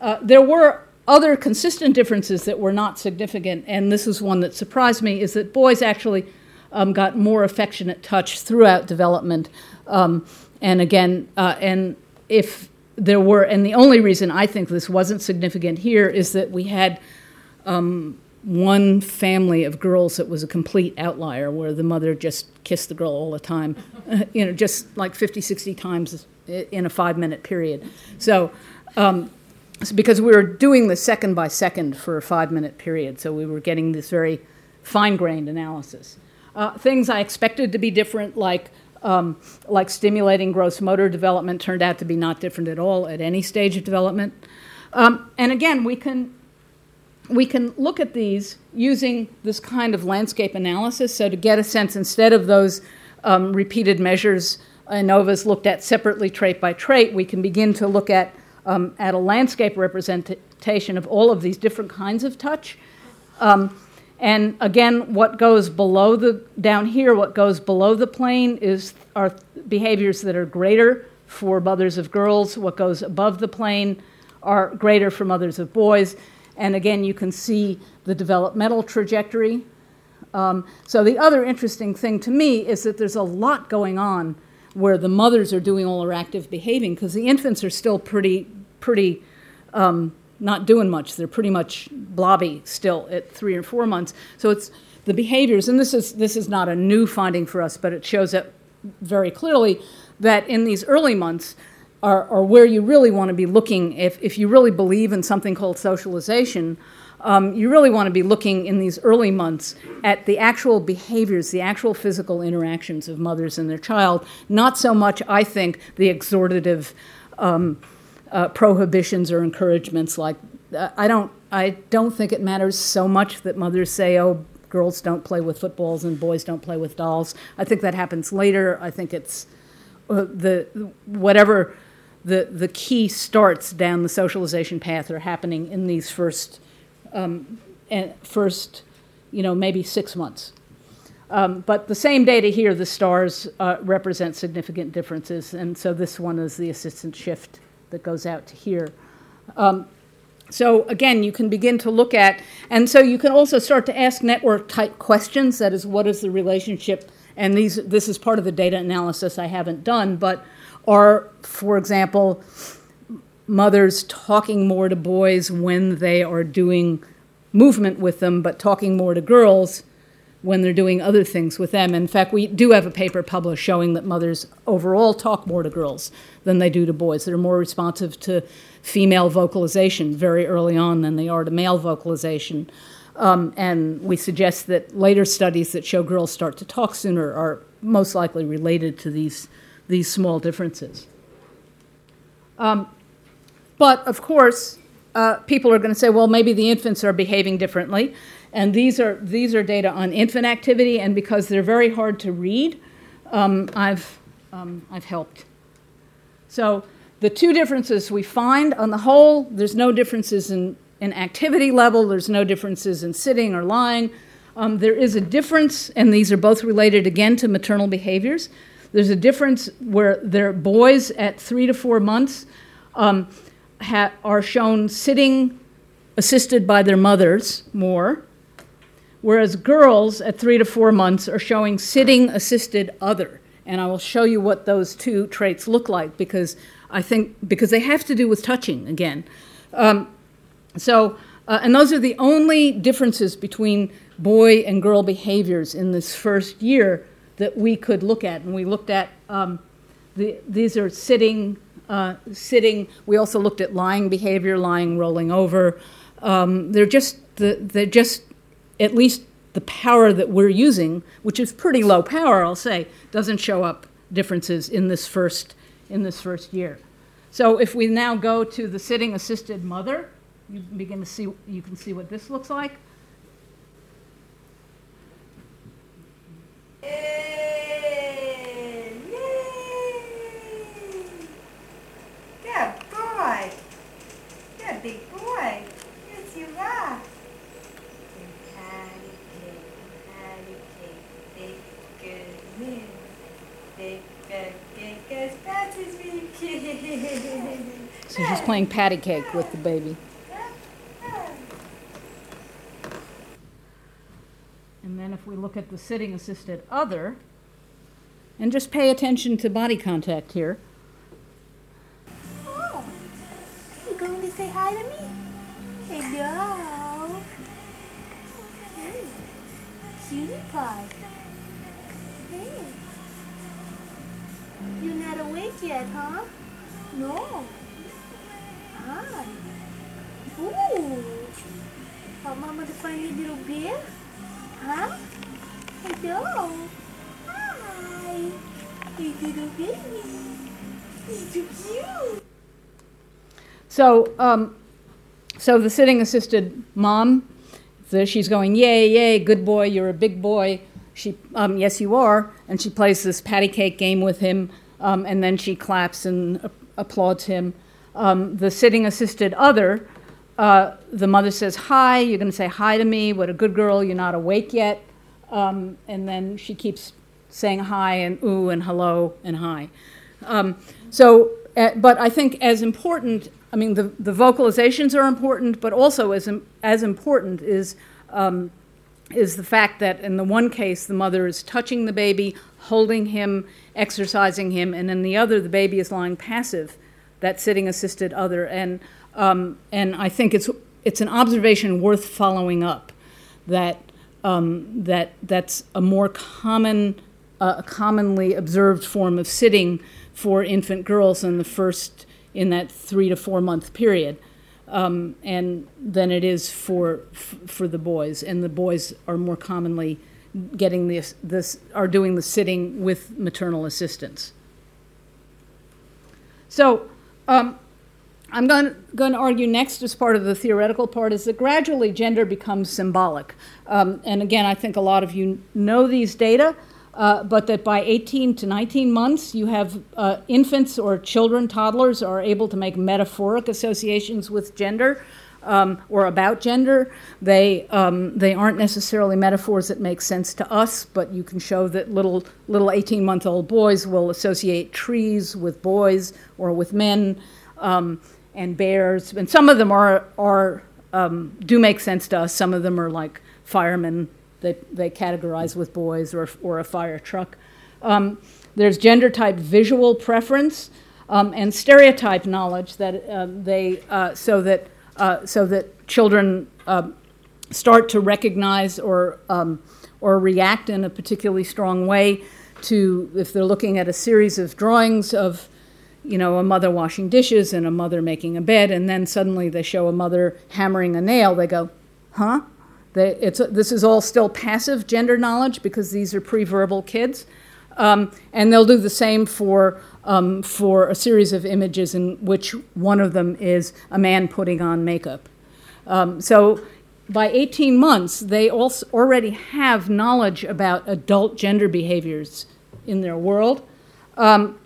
Uh, there were other consistent differences that were not significant, and this is one that surprised me, is that boys actually um, got more affectionate touch throughout development. Um, and again, uh, and if there were, and the only reason I think this wasn't significant here is that we had um, one family of girls that was a complete outlier where the mother just kissed the girl all the time, you know, just like 50, 60 times in a five minute period. So, um, because we were doing the second by second for a five minute period, so we were getting this very fine grained analysis. Uh, things I expected to be different, like um, like stimulating gross motor development, turned out to be not different at all at any stage of development. Um, and again, we can we can look at these using this kind of landscape analysis. So to get a sense, instead of those um, repeated measures ANOVA's looked at separately trait by trait, we can begin to look at um, at a landscape representation of all of these different kinds of touch. Um, and again, what goes below the down here, what goes below the plane is are behaviors that are greater for mothers of girls. What goes above the plane are greater for mothers of boys. And again, you can see the developmental trajectory. Um, so the other interesting thing to me is that there's a lot going on where the mothers are doing all their active behaving because the infants are still pretty, pretty um, not doing much. They're pretty much blobby still at three or four months. So it's the behaviors, and this is this is not a new finding for us, but it shows up very clearly that in these early months are, are where you really want to be looking if, if you really believe in something called socialization. Um, you really want to be looking in these early months at the actual behaviors, the actual physical interactions of mothers and their child, not so much, I think, the exhortative um, uh, prohibitions or encouragements. Like, uh, I don't, I don't think it matters so much that mothers say, "Oh, girls don't play with footballs and boys don't play with dolls." I think that happens later. I think it's uh, the whatever the the key starts down the socialization path are happening in these first um, and first, you know, maybe six months. Um, but the same data here, the stars uh, represent significant differences, and so this one is the assistant shift that goes out to here. Um, so again, you can begin to look at, and so you can also start to ask network type questions. That is, what is the relationship? And these, this is part of the data analysis I haven't done, but are, for example, mothers talking more to boys when they are doing movement with them, but talking more to girls when they're doing other things with them. In fact, we do have a paper published showing that mothers overall talk more to girls than they do to boys. They're more responsive to female vocalization very early on than they are to male vocalization. Um, and we suggest that later studies that show girls start to talk sooner are most likely related to these, these small differences. Um, but of course, uh, people are going to say, well, maybe the infants are behaving differently. And these are, these are data on infant activity, and because they're very hard to read, um, I've, um, I've helped. So the two differences we find on the whole, there's no differences in, in activity level, there's no differences in sitting or lying. Um, there is a difference, and these are both related again to maternal behaviors. There's a difference where there are boys at three to four months um, ha- are shown sitting assisted by their mothers more, whereas girls at three to four months are showing sitting assisted other. And I will show you what those two traits look like because I think because they have to do with touching again. Um, so, uh, and those are the only differences between boy and girl behaviors in this first year that we could look at. And we looked at um, the, these are sitting, uh, sitting. We also looked at lying behavior, lying, rolling over. Um, they're just the, they're just at least the power that we're using, which is pretty low power, I'll say, doesn't show up differences in this first in this first year. So if we now go to the sitting assisted mother, you begin to see you can see what this looks like. Good boy. Good big boy. Yes, you are. Patty cake, patty cake, big good news. Big good cake as fast as we can. So she's playing patty cake with the baby. And then if we look at the sitting assisted other, and just pay attention to body contact here. Say hi to me? Hello. Hey, cutie pie. Hey. You're not awake yet, huh? No. Hi. Ooh. Want Mama to find your little bear? Huh? Hello. Hi. Hey, little baby. He's so cute. So, um, so the sitting assisted mom, the, she's going, yay, yay, good boy, you're a big boy. She, um, yes, you are. And she plays this patty cake game with him, um, and then she claps and a- applauds him. Um, the sitting assisted other, uh, the mother says, hi, you're going to say hi to me, what a good girl, you're not awake yet. Um, and then she keeps saying hi and ooh and hello and hi. Um, so, uh, but I think as important, I mean, the, the vocalizations are important, but also as, as important is, um, is the fact that in the one case, the mother is touching the baby, holding him, exercising him, and in the other, the baby is lying passive, that sitting assisted other. And, um, and I think it's, it's an observation worth following up that, um, that that's a more common, uh, commonly observed form of sitting for infant girls in the first, in that three to four month period. Um, and than it is for for the boys, and the boys are more commonly getting this this are doing the sitting with maternal assistance. So, um, I'm going, going to argue next as part of the theoretical part is that gradually gender becomes symbolic. Um, and again, I think a lot of you know these data, uh, but that by 18 to 19 months, you have uh, infants or children, toddlers, are able to make metaphoric associations with gender. Um, or about gender, they um, they aren't necessarily metaphors that make sense to us, but you can show that little little 18 month old boys will associate trees with boys or with men, um, and bears, and some of them are are um, do make sense to us. Some of them are like firemen they they categorize with boys or or a fire truck. Um, there's gender type visual preference um, and stereotype knowledge that uh, they uh, so that uh, so that children uh, start to recognize or um, or react in a particularly strong way to if they're looking at a series of drawings of you know a mother washing dishes and a mother making a bed and then suddenly they show a mother hammering a nail they go huh they, it's, this is all still passive gender knowledge because these are pre-verbal kids um, and they'll do the same for um, for a series of images in which one of them is a man putting on makeup. Um, so by 18 months, they also already have knowledge about adult gender behaviors in their world. Um,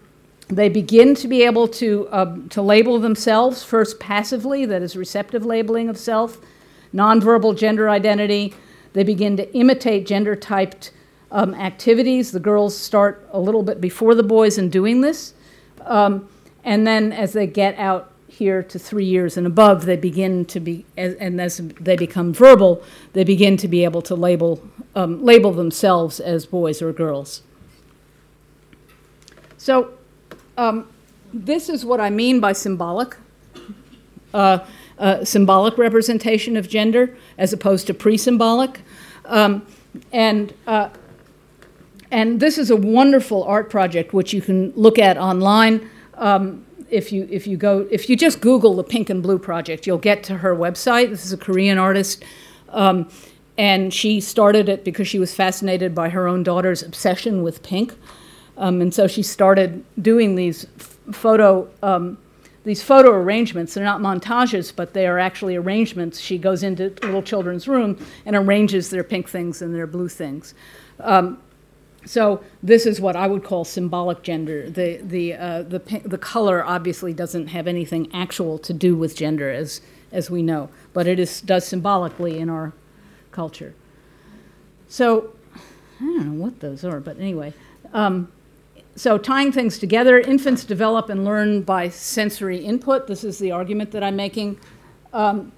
they begin to be able to, uh, to label themselves, first passively, that is receptive labeling of self, nonverbal gender identity. They begin to imitate gender typed um, activities. The girls start a little bit before the boys in doing this. Um, and then as they get out here to three years and above, they begin to be, and as they become verbal, they begin to be able to label, um, label themselves as boys or girls. So, um, this is what I mean by symbolic. Uh, uh, symbolic representation of gender as opposed to pre symbolic. Um, and uh, and this is a wonderful art project which you can look at online. Um, if you if you go if you just Google the Pink and Blue project, you'll get to her website. This is a Korean artist, um, and she started it because she was fascinated by her own daughter's obsession with pink, um, and so she started doing these photo um, these photo arrangements. They're not montages, but they are actually arrangements. She goes into little children's room and arranges their pink things and their blue things. Um, so this is what I would call symbolic gender. The the uh, the the color obviously doesn't have anything actual to do with gender, as as we know, but it is does symbolically in our culture. So I don't know what those are, but anyway. Um, so tying things together, infants develop and learn by sensory input. This is the argument that I'm making. Um,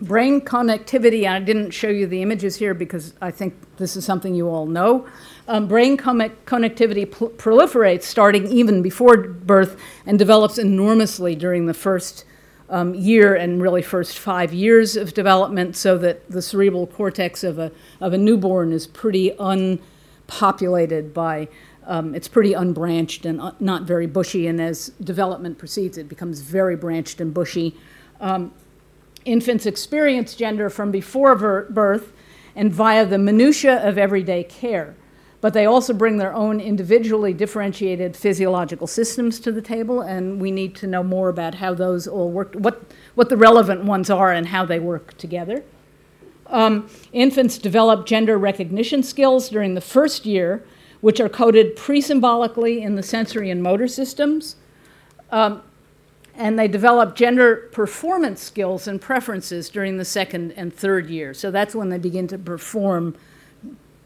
brain connectivity, and I didn't show you the images here because I think this is something you all know. Um, brain connectivity pl- proliferates starting even before birth and develops enormously during the first um, year and really first five years of development, so that the cerebral cortex of a, of a newborn is pretty unpopulated by um, it's pretty unbranched and uh, not very bushy. And as development proceeds, it becomes very branched and bushy. Um, infants experience gender from before ver- birth and via the minutiae of everyday care. But they also bring their own individually differentiated physiological systems to the table, and we need to know more about how those all work, what, what the relevant ones are, and how they work together. Um, infants develop gender recognition skills during the first year, which are coded pre symbolically in the sensory and motor systems. Um, and they develop gender performance skills and preferences during the second and third year. So that's when they begin to perform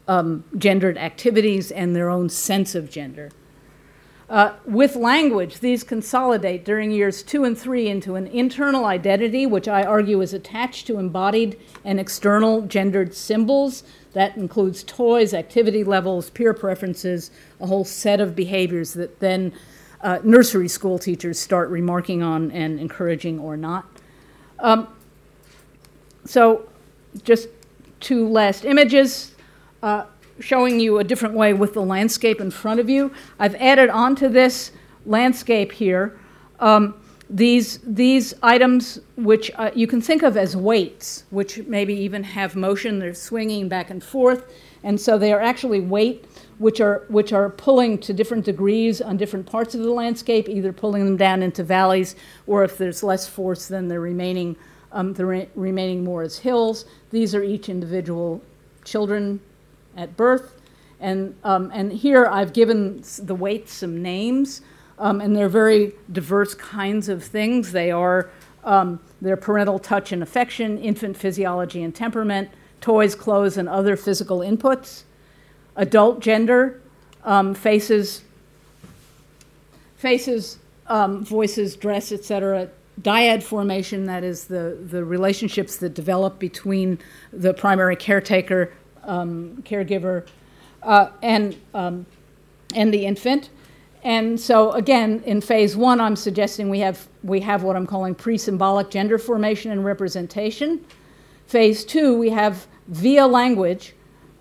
um, gendered activities and their own sense of gender. Uh, with language, these consolidate during years two and three into an internal identity, which I argue is attached to embodied and external gendered symbols. That includes toys, activity levels, peer preferences, a whole set of behaviors that then uh, nursery school teachers start remarking on and encouraging or not. Um, so, just two last images uh, showing you a different way with the landscape in front of you. I've added onto this landscape here um, these, these items which uh, you can think of as weights, which maybe even have motion, they're swinging back and forth, and so they are actually weight which are, which are pulling to different degrees on different parts of the landscape, either pulling them down into valleys, or if there's less force, then they're remaining, um, the re- remaining more as hills. These are each individual children at birth. And, um, and here I've given the weights some names, um, and they're very diverse kinds of things. They are um, their parental touch and affection, infant physiology and temperament, toys, clothes, and other physical inputs adult gender, um, faces, faces, um, voices, dress, etc. Dyad formation, that is the, the relationships that develop between the primary caretaker, um, caregiver, uh, and, um, and the infant. And so again, in phase one, I'm suggesting we have, we have what I'm calling pre-symbolic gender formation and representation. Phase two, we have via language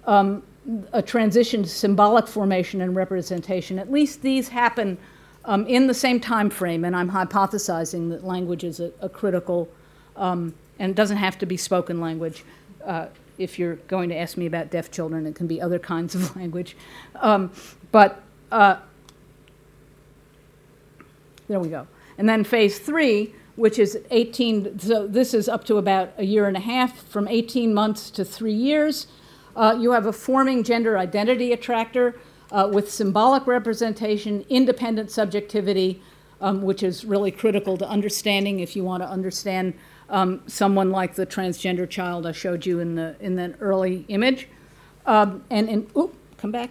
um, a transition to symbolic formation and representation. At least these happen um, in the same time frame, and I'm hypothesizing that language is a, a critical, um, and it doesn't have to be spoken language. Uh, if you're going to ask me about deaf children, it can be other kinds of language. Um, but uh, there we go. And then phase three, which is 18, so this is up to about a year and a half, from 18 months to three years. Uh, you have a forming gender identity attractor uh, with symbolic representation, independent subjectivity, um, which is really critical to understanding if you want to understand um, someone like the transgender child I showed you in the in that early image, um, and oop, come back,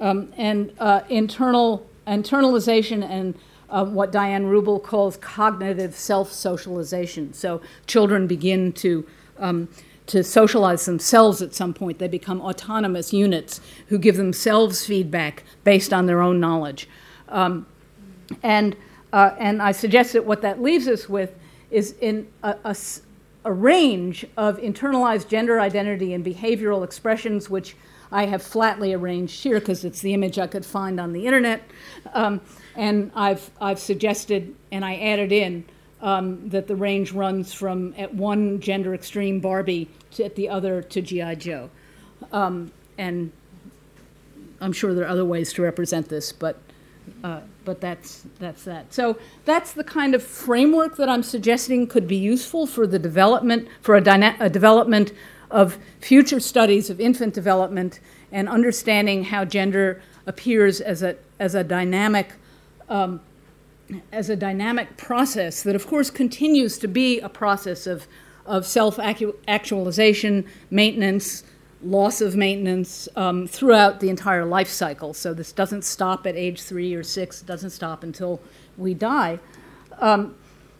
um, and uh, internal internalization and what Diane Ruble calls cognitive self-socialization. So children begin to um, to socialize themselves at some point. They become autonomous units who give themselves feedback based on their own knowledge. Um, and, uh, and I suggest that what that leaves us with is in a, a, a, range of internalized gender identity and behavioral expressions, which I have flatly arranged here because it's the image I could find on the internet. Um, and I've, I've suggested and I added in um, that the range runs from at one gender extreme Barbie to at the other to G.I. Joe. Um, and I'm sure there are other ways to represent this, but, uh, but that's, that's that. So that's the kind of framework that I'm suggesting could be useful for the development, for a, dyna- a development of future studies of infant development and understanding how gender appears as a, as a dynamic um, as a dynamic process that, of course, continues to be a process of, of self actualization, maintenance, loss of maintenance um, throughout the entire life cycle. So this doesn't stop at age three or six, it doesn't stop until we die. Um,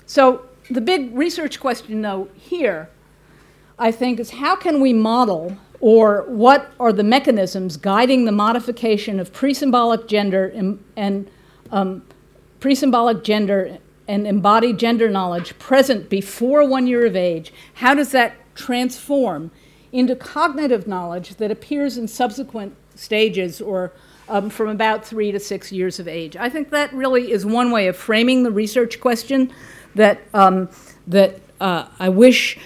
so the big research question, though, here, I think, is how can we model or what are the mechanisms guiding the modification of pre symbolic gender and, and um, pre-symbolic gender and embodied gender knowledge present before one year of age, how does that transform into cognitive knowledge that appears in subsequent stages or um, from about three to six years of age. I think that really is one way of framing the research question that, um, that uh, I wish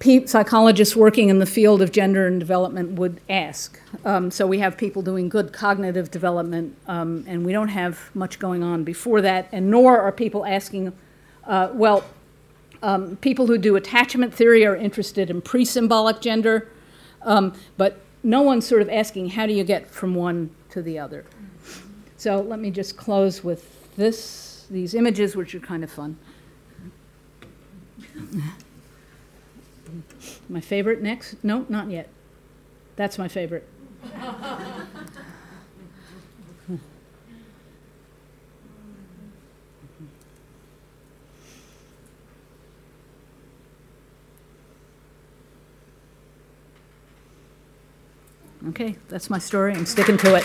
psychologists working in the field of gender and development would ask. Um, so we have people doing good cognitive development, um, and we don't have much going on before that, and nor are people asking, uh, well, um, people who do attachment theory are interested in pre symbolic gender, um, but no one's sort of asking how do you get from one to the other. So let me just close with this, these images, which are kind of fun. My favorite next? No, not yet. That's my favorite. Okay, that's my story. I'm sticking to it.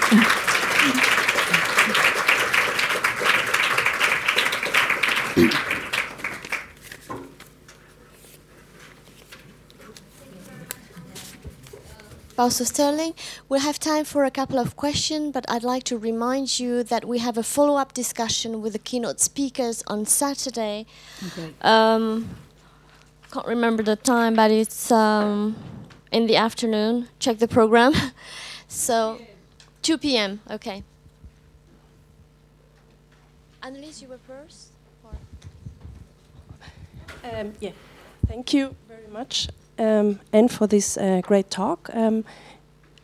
Fausto-Sterling, we'll have time for a couple of questions, but I'd like to remind you that we have a follow up discussion with the keynote speakers on Saturday. Okay. Um, can't remember the time, but it's um, in the afternoon. Check the program. so, 2 p.m. Okay. Annelies, you were first. Or? Um, yeah, thank you very much, um, and for this uh, great talk. Um,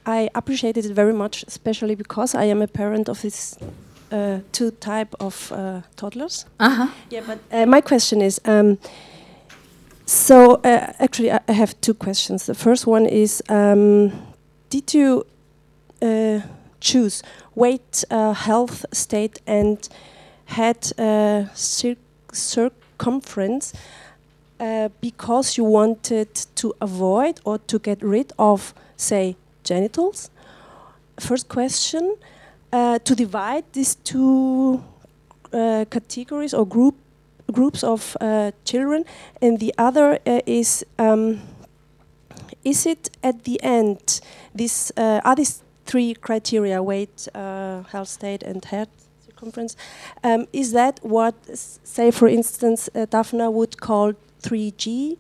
I appreciated it very much, especially because I am a parent of this uh, two type of uh, toddlers. Uh huh. Yeah, but uh, my question is. Um, so uh, actually, I I have two questions. The first one is: um, Did you uh, choose weight, uh, health, state, and head uh, cir- circumference uh, because you wanted to avoid or to get rid of, say, genitals? First question: uh, To divide these two uh, categories or group groups of uh, children, and the other uh, is um, is it at the end this are these three criteria weight, health state, and head circumference? Um, is that what, say, for instance, Daphna would call 3G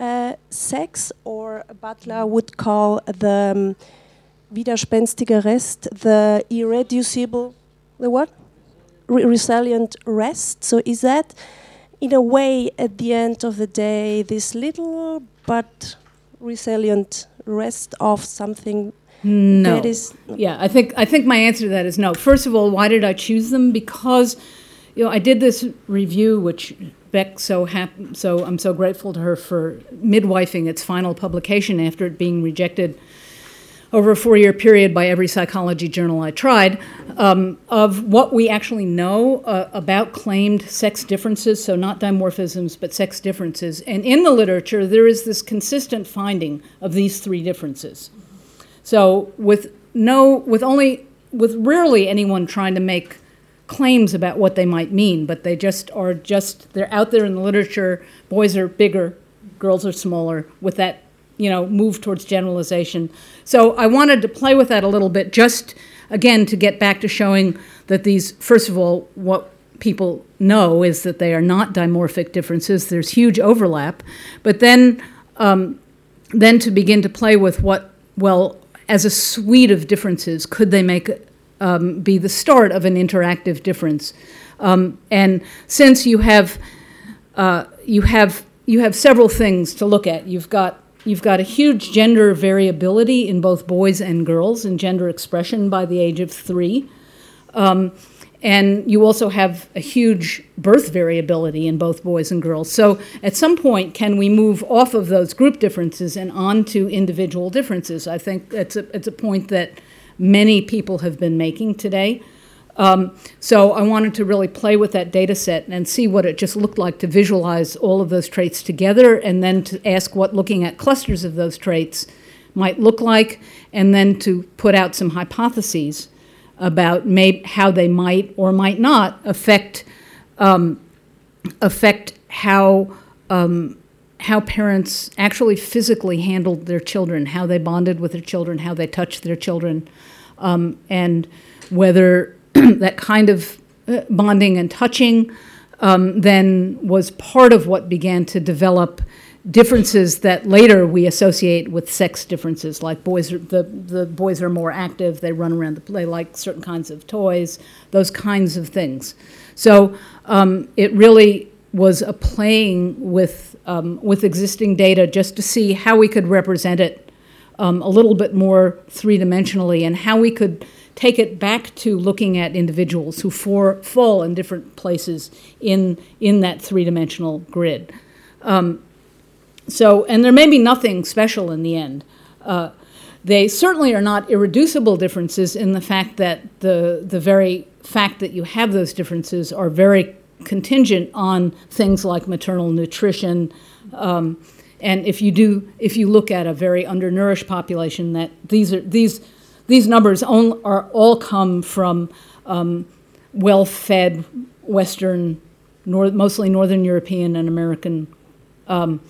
uh, sex, or Butler would call the um, widerspenstige Rest the irreducible, the what? Re- resilient rest. So is that, in a way, at the end of the day, this little but resilient rest of something No. that is Yeah, I think I think my answer to that is no. First of all, why did I choose them? Because you know I did this review, which Beck so hap- so I'm so grateful to her for midwifing its final publication after it being rejected over a four-year period by every psychology journal I tried um, of what we actually know uh, about claimed sex differences, so not dimorphisms, but sex differences. And in the literature, there is this consistent finding of these three differences. So with no, with only, with rarely anyone trying to make claims about what they might mean, but they just are just they're out there in the literature. Boys are bigger, girls are smaller. With that, you know, move towards generalization. So I wanted to play with that a little bit, just again to get back to showing that these, first of all, what people know is that they are not dimorphic differences. There's huge overlap, but then um, then to begin to play with what, well, as a suite of differences, could they make um, be the start of an interactive difference? Um, and since you have uh, you have you have several things to look at, you've got you've got a huge gender variability in both boys and girls in gender expression by the age of three. Um, and you also have a huge birth variability in both boys and girls. So, at some point, can we move off of those group differences and onto individual differences? I think it's a, it's a point that many people have been making today. Um, so, I wanted to really play with that data set and see what it just looked like to visualize all of those traits together, and then to ask what looking at clusters of those traits might look like, and then to put out some hypotheses about may, how they might or might not affect um, affect how um, how parents actually physically handled their children, how they bonded with their children, how they touched their children. um, and whether that kind of uh, bonding and touching um, then was part of what began to develop differences that later we associate with sex differences like boys are, the, the boys are more active they run around the play like certain kinds of toys those kinds of things so um, it really was a playing with um, with existing data just to see how we could represent it um, a little bit more three dimensionally and how we could take it back to looking at individuals who for, fall in different places in in that three dimensional grid. Um, so, and there may be nothing special in the end. Uh, they certainly are not irreducible differences in the fact that the the very fact that you have those differences are very contingent on things like maternal nutrition. Um, and if you do, if you look at a very undernourished population, that these are these these numbers all, are all come from um, well-fed Western, nor, mostly Northern European and American um,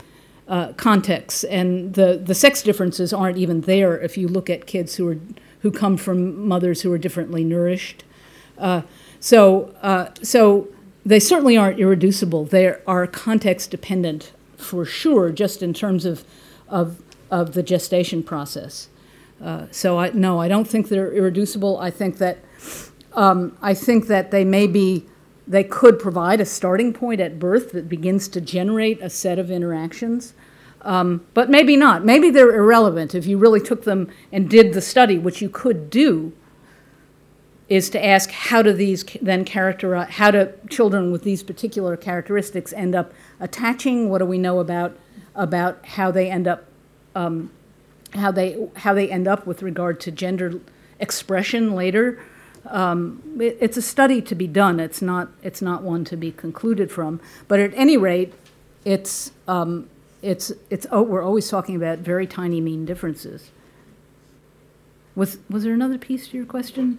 uh, contexts, and the, the sex differences aren't even there if you look at kids who are who come from mothers who are differently nourished. Uh, so uh, so they certainly aren't irreducible. They are context dependent for sure, just in terms of of of the gestation process. Uh, so I, no, I don't think they're irreducible. I think that um, I think that they may be they could provide a starting point at birth that begins to generate a set of interactions. Um, but maybe not. Maybe they're irrelevant if you really took them and did the study, which you could do. Is to ask how do these then characterize, how do children with these particular characteristics end up attaching? What do we know about, about how they end up um, how they how they end up with regard to gender expression later. Um, it, it's a study to be done. It's not it's not one to be concluded from. But at any rate, it's um, it's it's oh, we're always talking about very tiny mean differences. Was was there another piece to your question?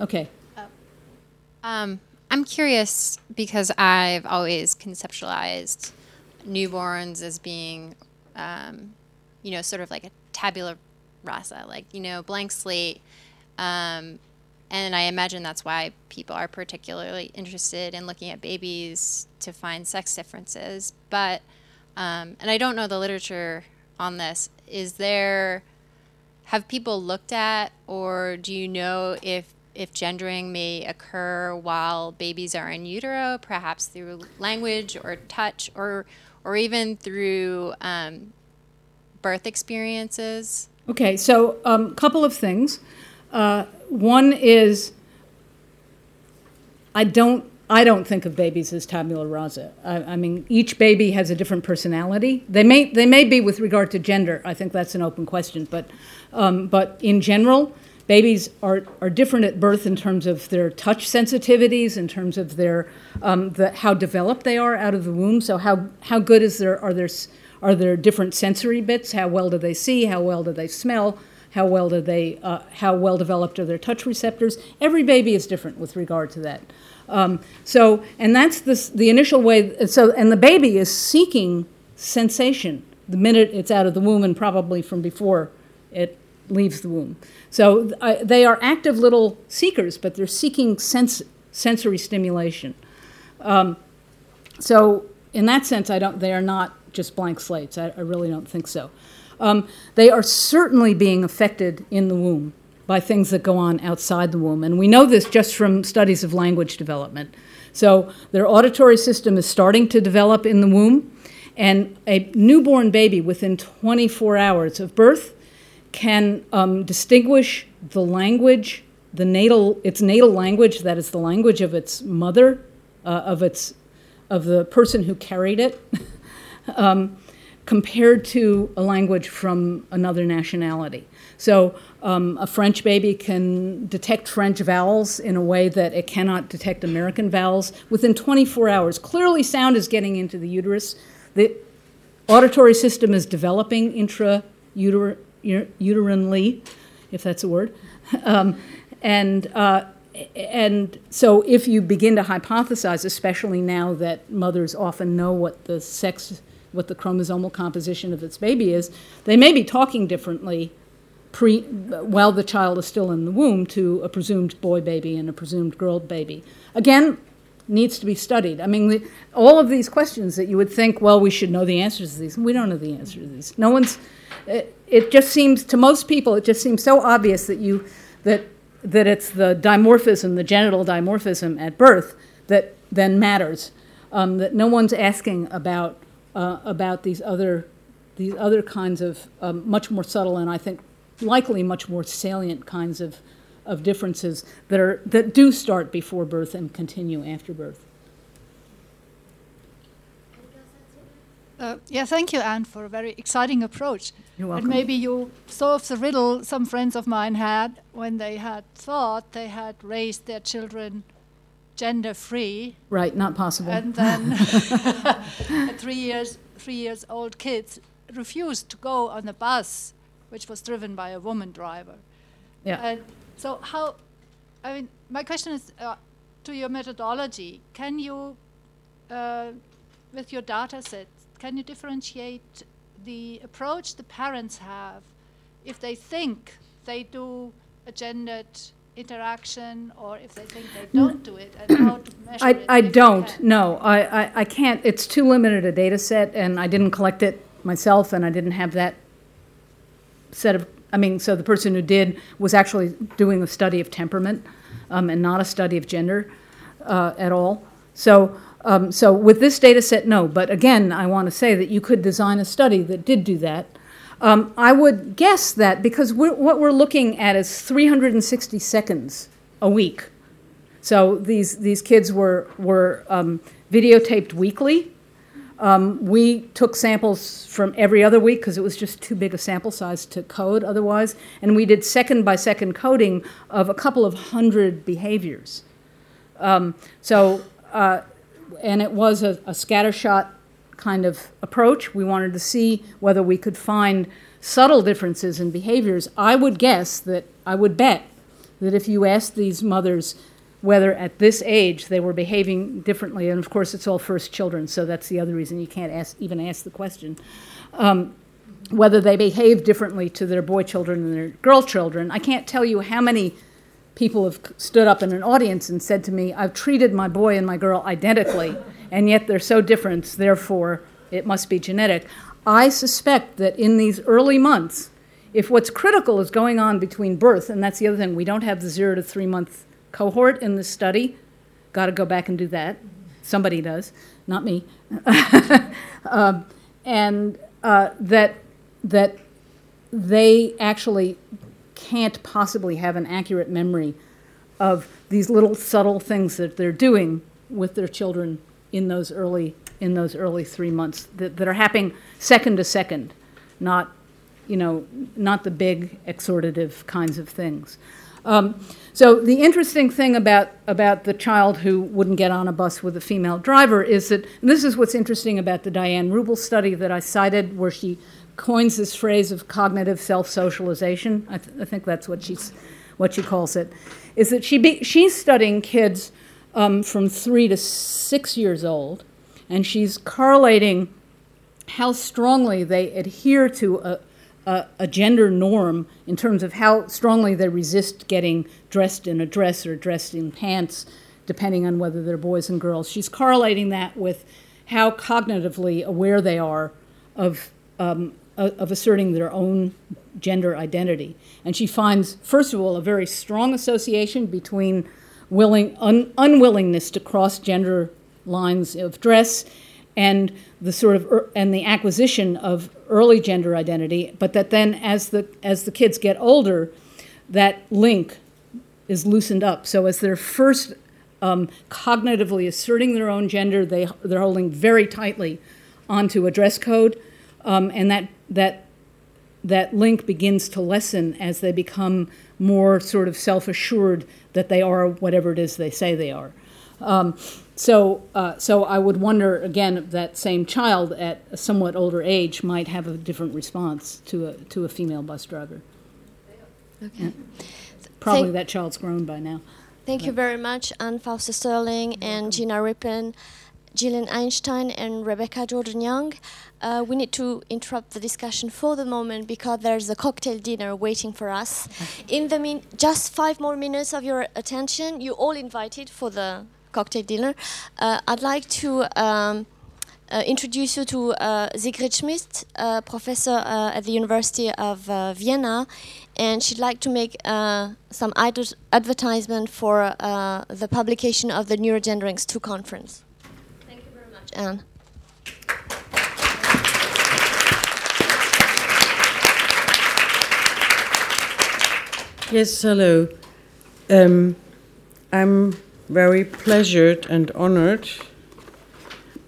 Okay. Um, I'm curious because I've always conceptualized newborns as being um, you know, sort of like a tabula rasa, like, you know, blank slate. Um, and I imagine that's why people are particularly interested in looking at babies to find sex differences. But, um, and I don't know the literature on this. Is there, have people looked at, or do you know if if gendering may occur while babies are in utero, perhaps through language or touch, or or even through um, birth experiences? Okay, so a um, couple of things. Uh, one is I don't I don't think of babies as tabula rasa. I, I, mean, each baby has a different personality. They may they may be with regard to gender. I think that's an open question, but um, but in general, babies are are different at birth in terms of their touch sensitivities, in terms of their um, the, how developed they are out of the womb. So how how good is their are their are there different sensory bits? How well do they see? How well do they smell? How well do they? Uh, how well developed are their touch receptors? Every baby is different with regard to that. Um, so, and that's the the initial way. So, and the baby is seeking sensation the minute it's out of the womb, and probably from before it leaves the womb. So, uh, they are active little seekers, but they're seeking sensory stimulation. Um, so, in that sense, I don't. They are not just blank slates. I, I really don't think so. Um, they are certainly being affected in the womb by things that go on outside the womb. And we know this just from studies of language development. So their auditory system is starting to develop in the womb, and a newborn baby within 24 hours of birth can um, distinguish the language, the natal, its natal language, that is the language of its mother, uh, of its, of the person who carried it. um, compared to a language from another nationality. So um, a French baby can detect French vowels in a way that it cannot detect American vowels within 24 hours. Clearly, sound is getting into the uterus. The auditory system is developing intrauterinely, if that's a word. Um, and uh, and so, if you begin to hypothesize, especially now that mothers often know what the sex what the chromosomal composition of its baby is, they may be talking differently pre, while the child is still in the womb to a presumed boy baby and a presumed girl baby. Again, needs to be studied. I mean, the, all of these questions that you would think, well, we should know the answers to these. We don't know the answer to these. No one's. It, it just seems to most people, it just seems so obvious that you that that it's the dimorphism, the genital dimorphism at birth that then matters. Um, that no one's asking about uh, about these other these other kinds of um, much more subtle and I think likely much more salient kinds of of differences that are that do start before birth and continue after birth. Uh, yeah, thank you, Anne, for a very exciting approach. You're And welcome. maybe you solve the riddle some friends of mine had when they had thought they had raised their children gender free, Right, not possible. and then three years three years old kids refused to go on a bus which was driven by a woman driver. yeah. And so how, I mean, my question is uh, to your methodology, can you, uh, with your data set, can you differentiate the approach the parents have if they think they do a gendered interaction or if they think they don't do it and how to measure I, it? I don't, no, I, I, I can't, it's too limited a data set, and I didn't collect it myself, and I didn't have that set of, I mean, so the person who did was actually doing a study of temperament um, and not a study of gender uh, at all. So, um, so with this data set, no, but again, I want to say that you could design a study that did do that. Um, I would guess that because we're, what we're looking at is 360 seconds a week. So these, these kids were, were um, videotaped weekly. Um, we took samples from every other week because it was just too big a sample size to code otherwise. And we did second by second coding of a couple of hundred behaviors. Um, so, uh, and it was a, a scattershot kind of approach. We wanted to see whether we could find subtle differences in behaviors. I would guess that, I would bet that if you asked these mothers whether at this age they were behaving differently, and of course it's all first children, so that's the other reason you can't ask, even ask the question, um, whether they behave differently to their boy children and their girl children. I can't tell you how many people have stood up in an audience and said to me, I've treated my boy and my girl identically, and yet they're so different, therefore it must be genetic. I suspect that in these early months, if what's critical is going on between birth, and that's the other thing, we don't have the zero to three month cohort in this study. Got to go back and do that. Somebody does, not me. um, and uh, that that they actually can't possibly have an accurate memory of these little subtle things that they're doing with their children in those early in those early three months that, that are happening second to second, not you know not the big exhortative kinds of things. Um, so the interesting thing about about the child who wouldn't get on a bus with a female driver is that and this is what's interesting about the Diane Ruble study that I cited, where she coins this phrase of cognitive self-socialization. I, th- I think that's what she's what she calls it. Is that she be, she's studying kids um, from three to six years old, and she's correlating how strongly they adhere to a, a, a, gender norm in terms of how strongly they resist getting dressed in a dress or dressed in pants, depending on whether they're boys and girls. She's correlating that with how cognitively aware they are of, um, of asserting their own gender identity. And she finds, first of all, a very strong association between willing, un, unwillingness to cross gender lines of dress and the sort of er, and the acquisition of early gender identity, but that then as the as the kids get older, that link is loosened up. So as they're first um, cognitively asserting their own gender, they they're holding very tightly onto a dress code, um, and that that that link begins to lessen as they become more sort of self-assured that they are whatever it is they say they are. Um, so, uh, so I would wonder again if that same child at a somewhat older age might have a different response to a to a female bus driver. Okay. Yeah. Probably Thank- that child's grown by now. Thank you very much, Anne Fausto-Sterling and Gina Rippon. Gillian Einstein and Rebecca Jordan Young. Uh, we need to interrupt the discussion for the moment because there's a cocktail dinner waiting for us. In the mean, just five more minutes of your attention. You all invited for the cocktail dinner. Uh, I'd like to um, uh, introduce you to uh, Sigrid Schmitz, uh, professor uh, at the University of uh, Vienna, and she'd like to make uh, some ad- advertisement for uh, the publication of the Neurogenderings 2 conference. Thank you very much, Anne. Yes, hello. Um, I'm very pleasured and honored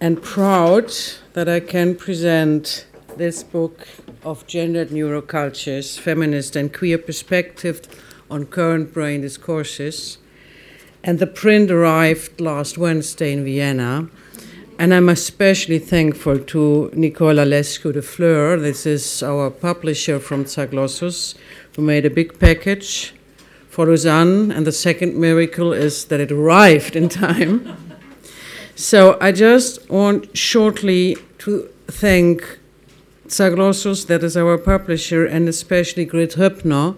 and proud that I can present this book of gendered neurocultures, feminist and queer perspective on current brain discourses. And the print arrived last Wednesday in Vienna. And I'm especially thankful to Nicola Lescu de Fleur. This is our publisher from Zaglossus, who made a big package for Lausanne. And the second miracle is that it arrived in time. so I just want shortly to thank Zaglossus, that is our publisher, and especially Grit Höppner,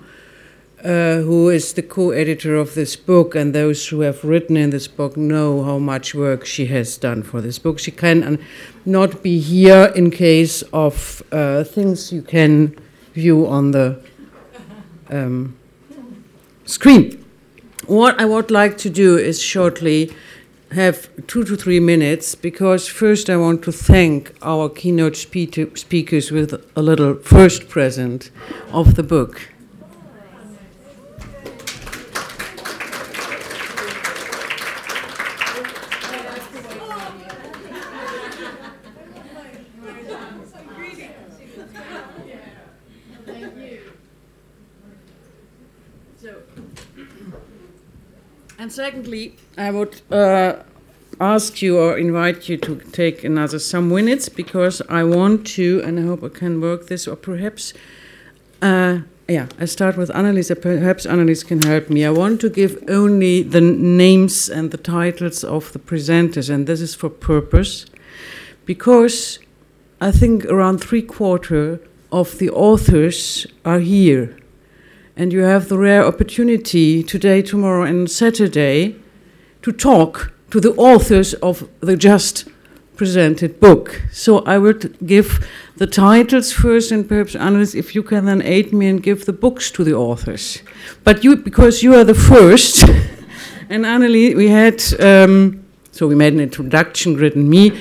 uh, who is the co-editor of this book, and those who have written in this book know how much work she has done for this book. She can not be here in case of uh, things you can view on the um, screen. What I would like to do is shortly have two to three minutes because first I want to thank our keynote spe- speakers with a little first present of the book. Secondly, I would uh, ask you or invite you to take another some minutes because I want to, and I hope I can work this, or perhaps, uh, yeah, I start with Annelies. Perhaps Annelies can help me. I want to give only the names and the titles of the presenters, and this is for purpose, because I think around three quarter of the authors are here and you have the rare opportunity today, tomorrow, and Saturday to talk to the authors of the just presented book. So I would give the titles first, and perhaps Annelies, if you can then aid me and give the books to the authors. But you, because you are the first, and Annelies, we had, um, so we made an introduction, written me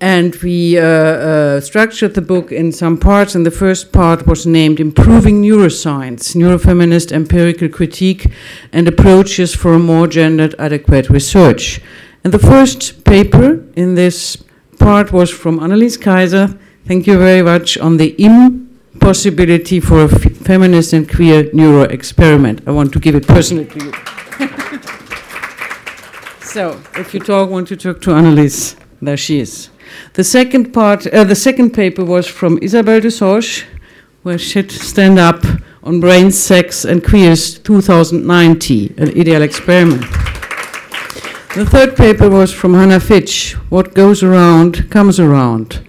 and we uh, uh, structured the book in some parts. And the first part was named Improving Neuroscience Neurofeminist Empirical Critique and Approaches for a More Gendered Adequate Research. And the first paper in this part was from Annelies Kaiser. Thank you very much on the impossibility for a feminist and queer neuro experiment. I want to give it personally to you. so, if you talk, want to talk to Annelies, there she is. The second part, uh, the second paper was from Isabelle Dussauge, where she stand up on brain, sex, and queers 2090, an ideal experiment. The third paper was from Hannah Fitsch, What Goes Around Comes Around,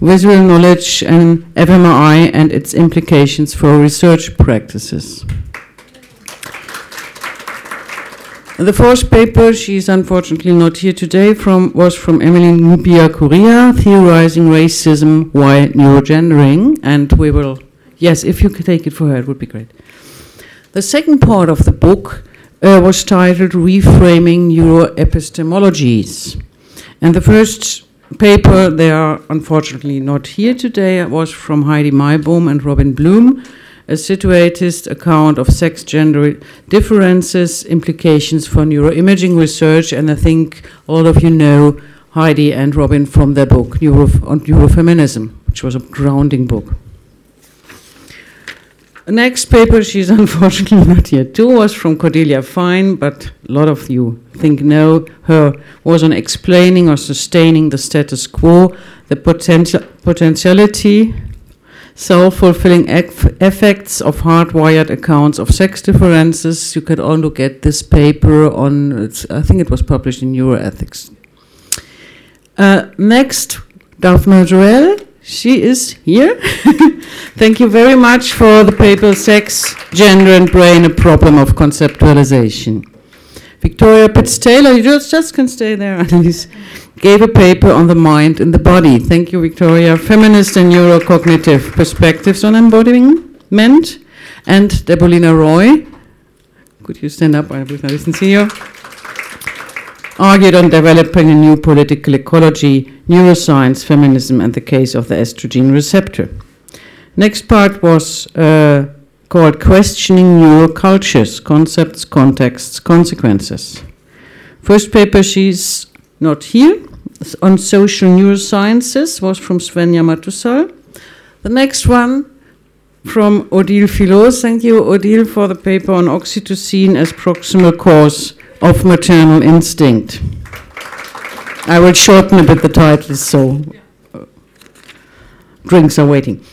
Visual Knowledge and fMRI and its implications for research practices. The fourth paper, she is unfortunately not here today, from, was from Emily Ngubia Kuria, Theorizing Racism, Why Neurogendering. And we will, yes, if you could take it for her, it would be great. The second part of the book uh, was titled Reframing Neuroepistemologies. And the first paper, they are unfortunately not here today, was from Heidi Maibom and Robyn Bluhm a situationist account of sex gender differences, implications for neuroimaging research, and I think all of you know Heidi and Robin from their book Neuro on Neurofeminism, which was a grounding book. The next paper, she's unfortunately not here too, was from Cordelia Fine, but a lot of you think know her, was on explaining or sustaining the status quo, the potential potentiality self fulfilling effects of hardwired accounts of sex differences. You can also get this paper on, I think it was published in Neuroethics. Uh, next, Daphna Joel. She is here. Thank you very much for the paper Sex, Gender and Brain, a Problem of Conceptualization. Victoria Pitts Taylor, you just, just can stay there, Annelies, gave a paper on the mind and the body. Thank you, Victoria. Feminist and Neurocognitive Perspectives on Embodiment. And Deboleena Roy, could you stand up? I didn't see you. Argued on developing a new political ecology, neuroscience, feminism, and the case of the estrogen receptor. Next part was uh, called Questioning Neurocultures Concepts, Contexts, Consequences. First paper, she's not here, on social neurosciences, was from Svenja Matusall. The next one from Odile Fillod. Thank you, Odile, for the paper on oxytocin as proximal cause of maternal instinct. I will shorten a bit the title so drinks are waiting.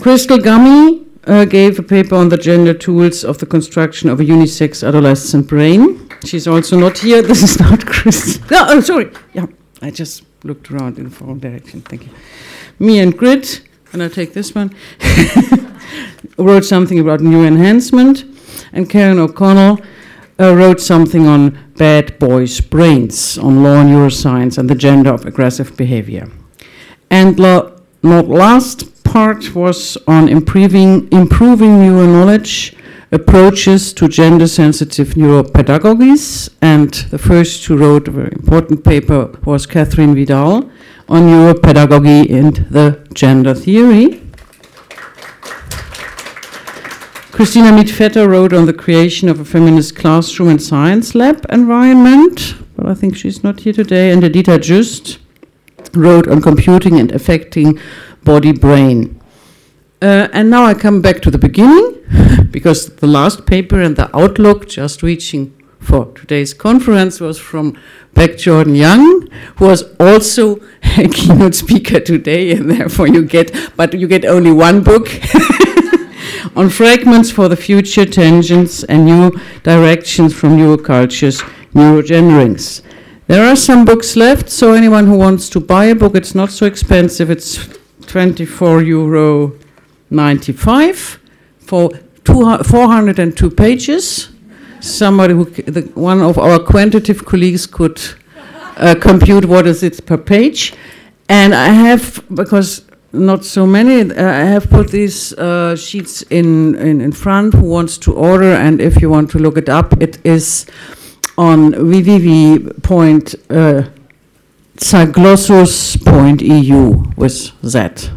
Crystal Gumy uh, gave a paper on the gender tools of the construction of a unisex adolescent brain. She's also not here. This is not Crystal. No, oh, sorry. Yeah, I just looked around in the wrong direction. Thank you. Me and Grit, and I take this one, wrote something about new enhancement, and Karen O'Connell uh, wrote something on bad boys' brains, on law and neuroscience, and the gender of aggressive behavior. And lo- not last part was on improving, improving neuroknowledge approaches to gender sensitive neuropedagogies. And the first who wrote a very important paper was Catherine Vidal on neuropedagogy and the gender theory. Christina Mietvetter wrote on the creation of a feminist classroom and science lab environment, but I think she's not here today. And Edita Just wrote on computing and affecting body brain. Uh, and now I come back to the beginning, because the last paper and the outlook, just reaching for today's conference, was from Beck Jordan Young, who was also a keynote speaker today, and therefore you get, but you get only one book. on fragments for the future, tensions, and new directions from neurocultures, neurogenderings. There are some books left, so anyone who wants to buy a book, it's not so expensive. It's 24 euro 95 for two, 402 pages. Somebody who, the, one of our quantitative colleagues could uh, compute what is it per page. And I have, because not so many. Uh, I have put these uh, sheets in, in, in front who wants to order, and if you want to look it up, it is on www.zaglossus.eu with Z.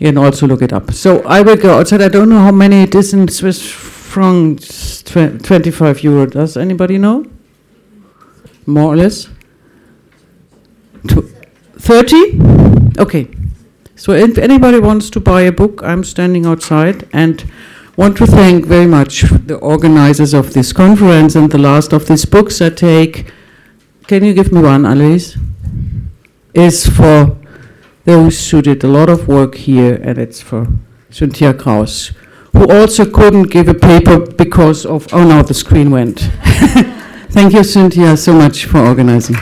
You can also look it up. So I will go outside. I don't know how many it is in Swiss francs, 25 euro. Does anybody know? More or less? 30? Okay. So if anybody wants to buy a book, I'm standing outside and want to thank very much the organizers of this conference and the last of these books I take. Can you give me one, Alice? Is for those who did a lot of work here, and it's for Cynthia Kraus, who also couldn't give a paper because of, oh no, the screen went. Thank you, Cynthia, so much for organizing.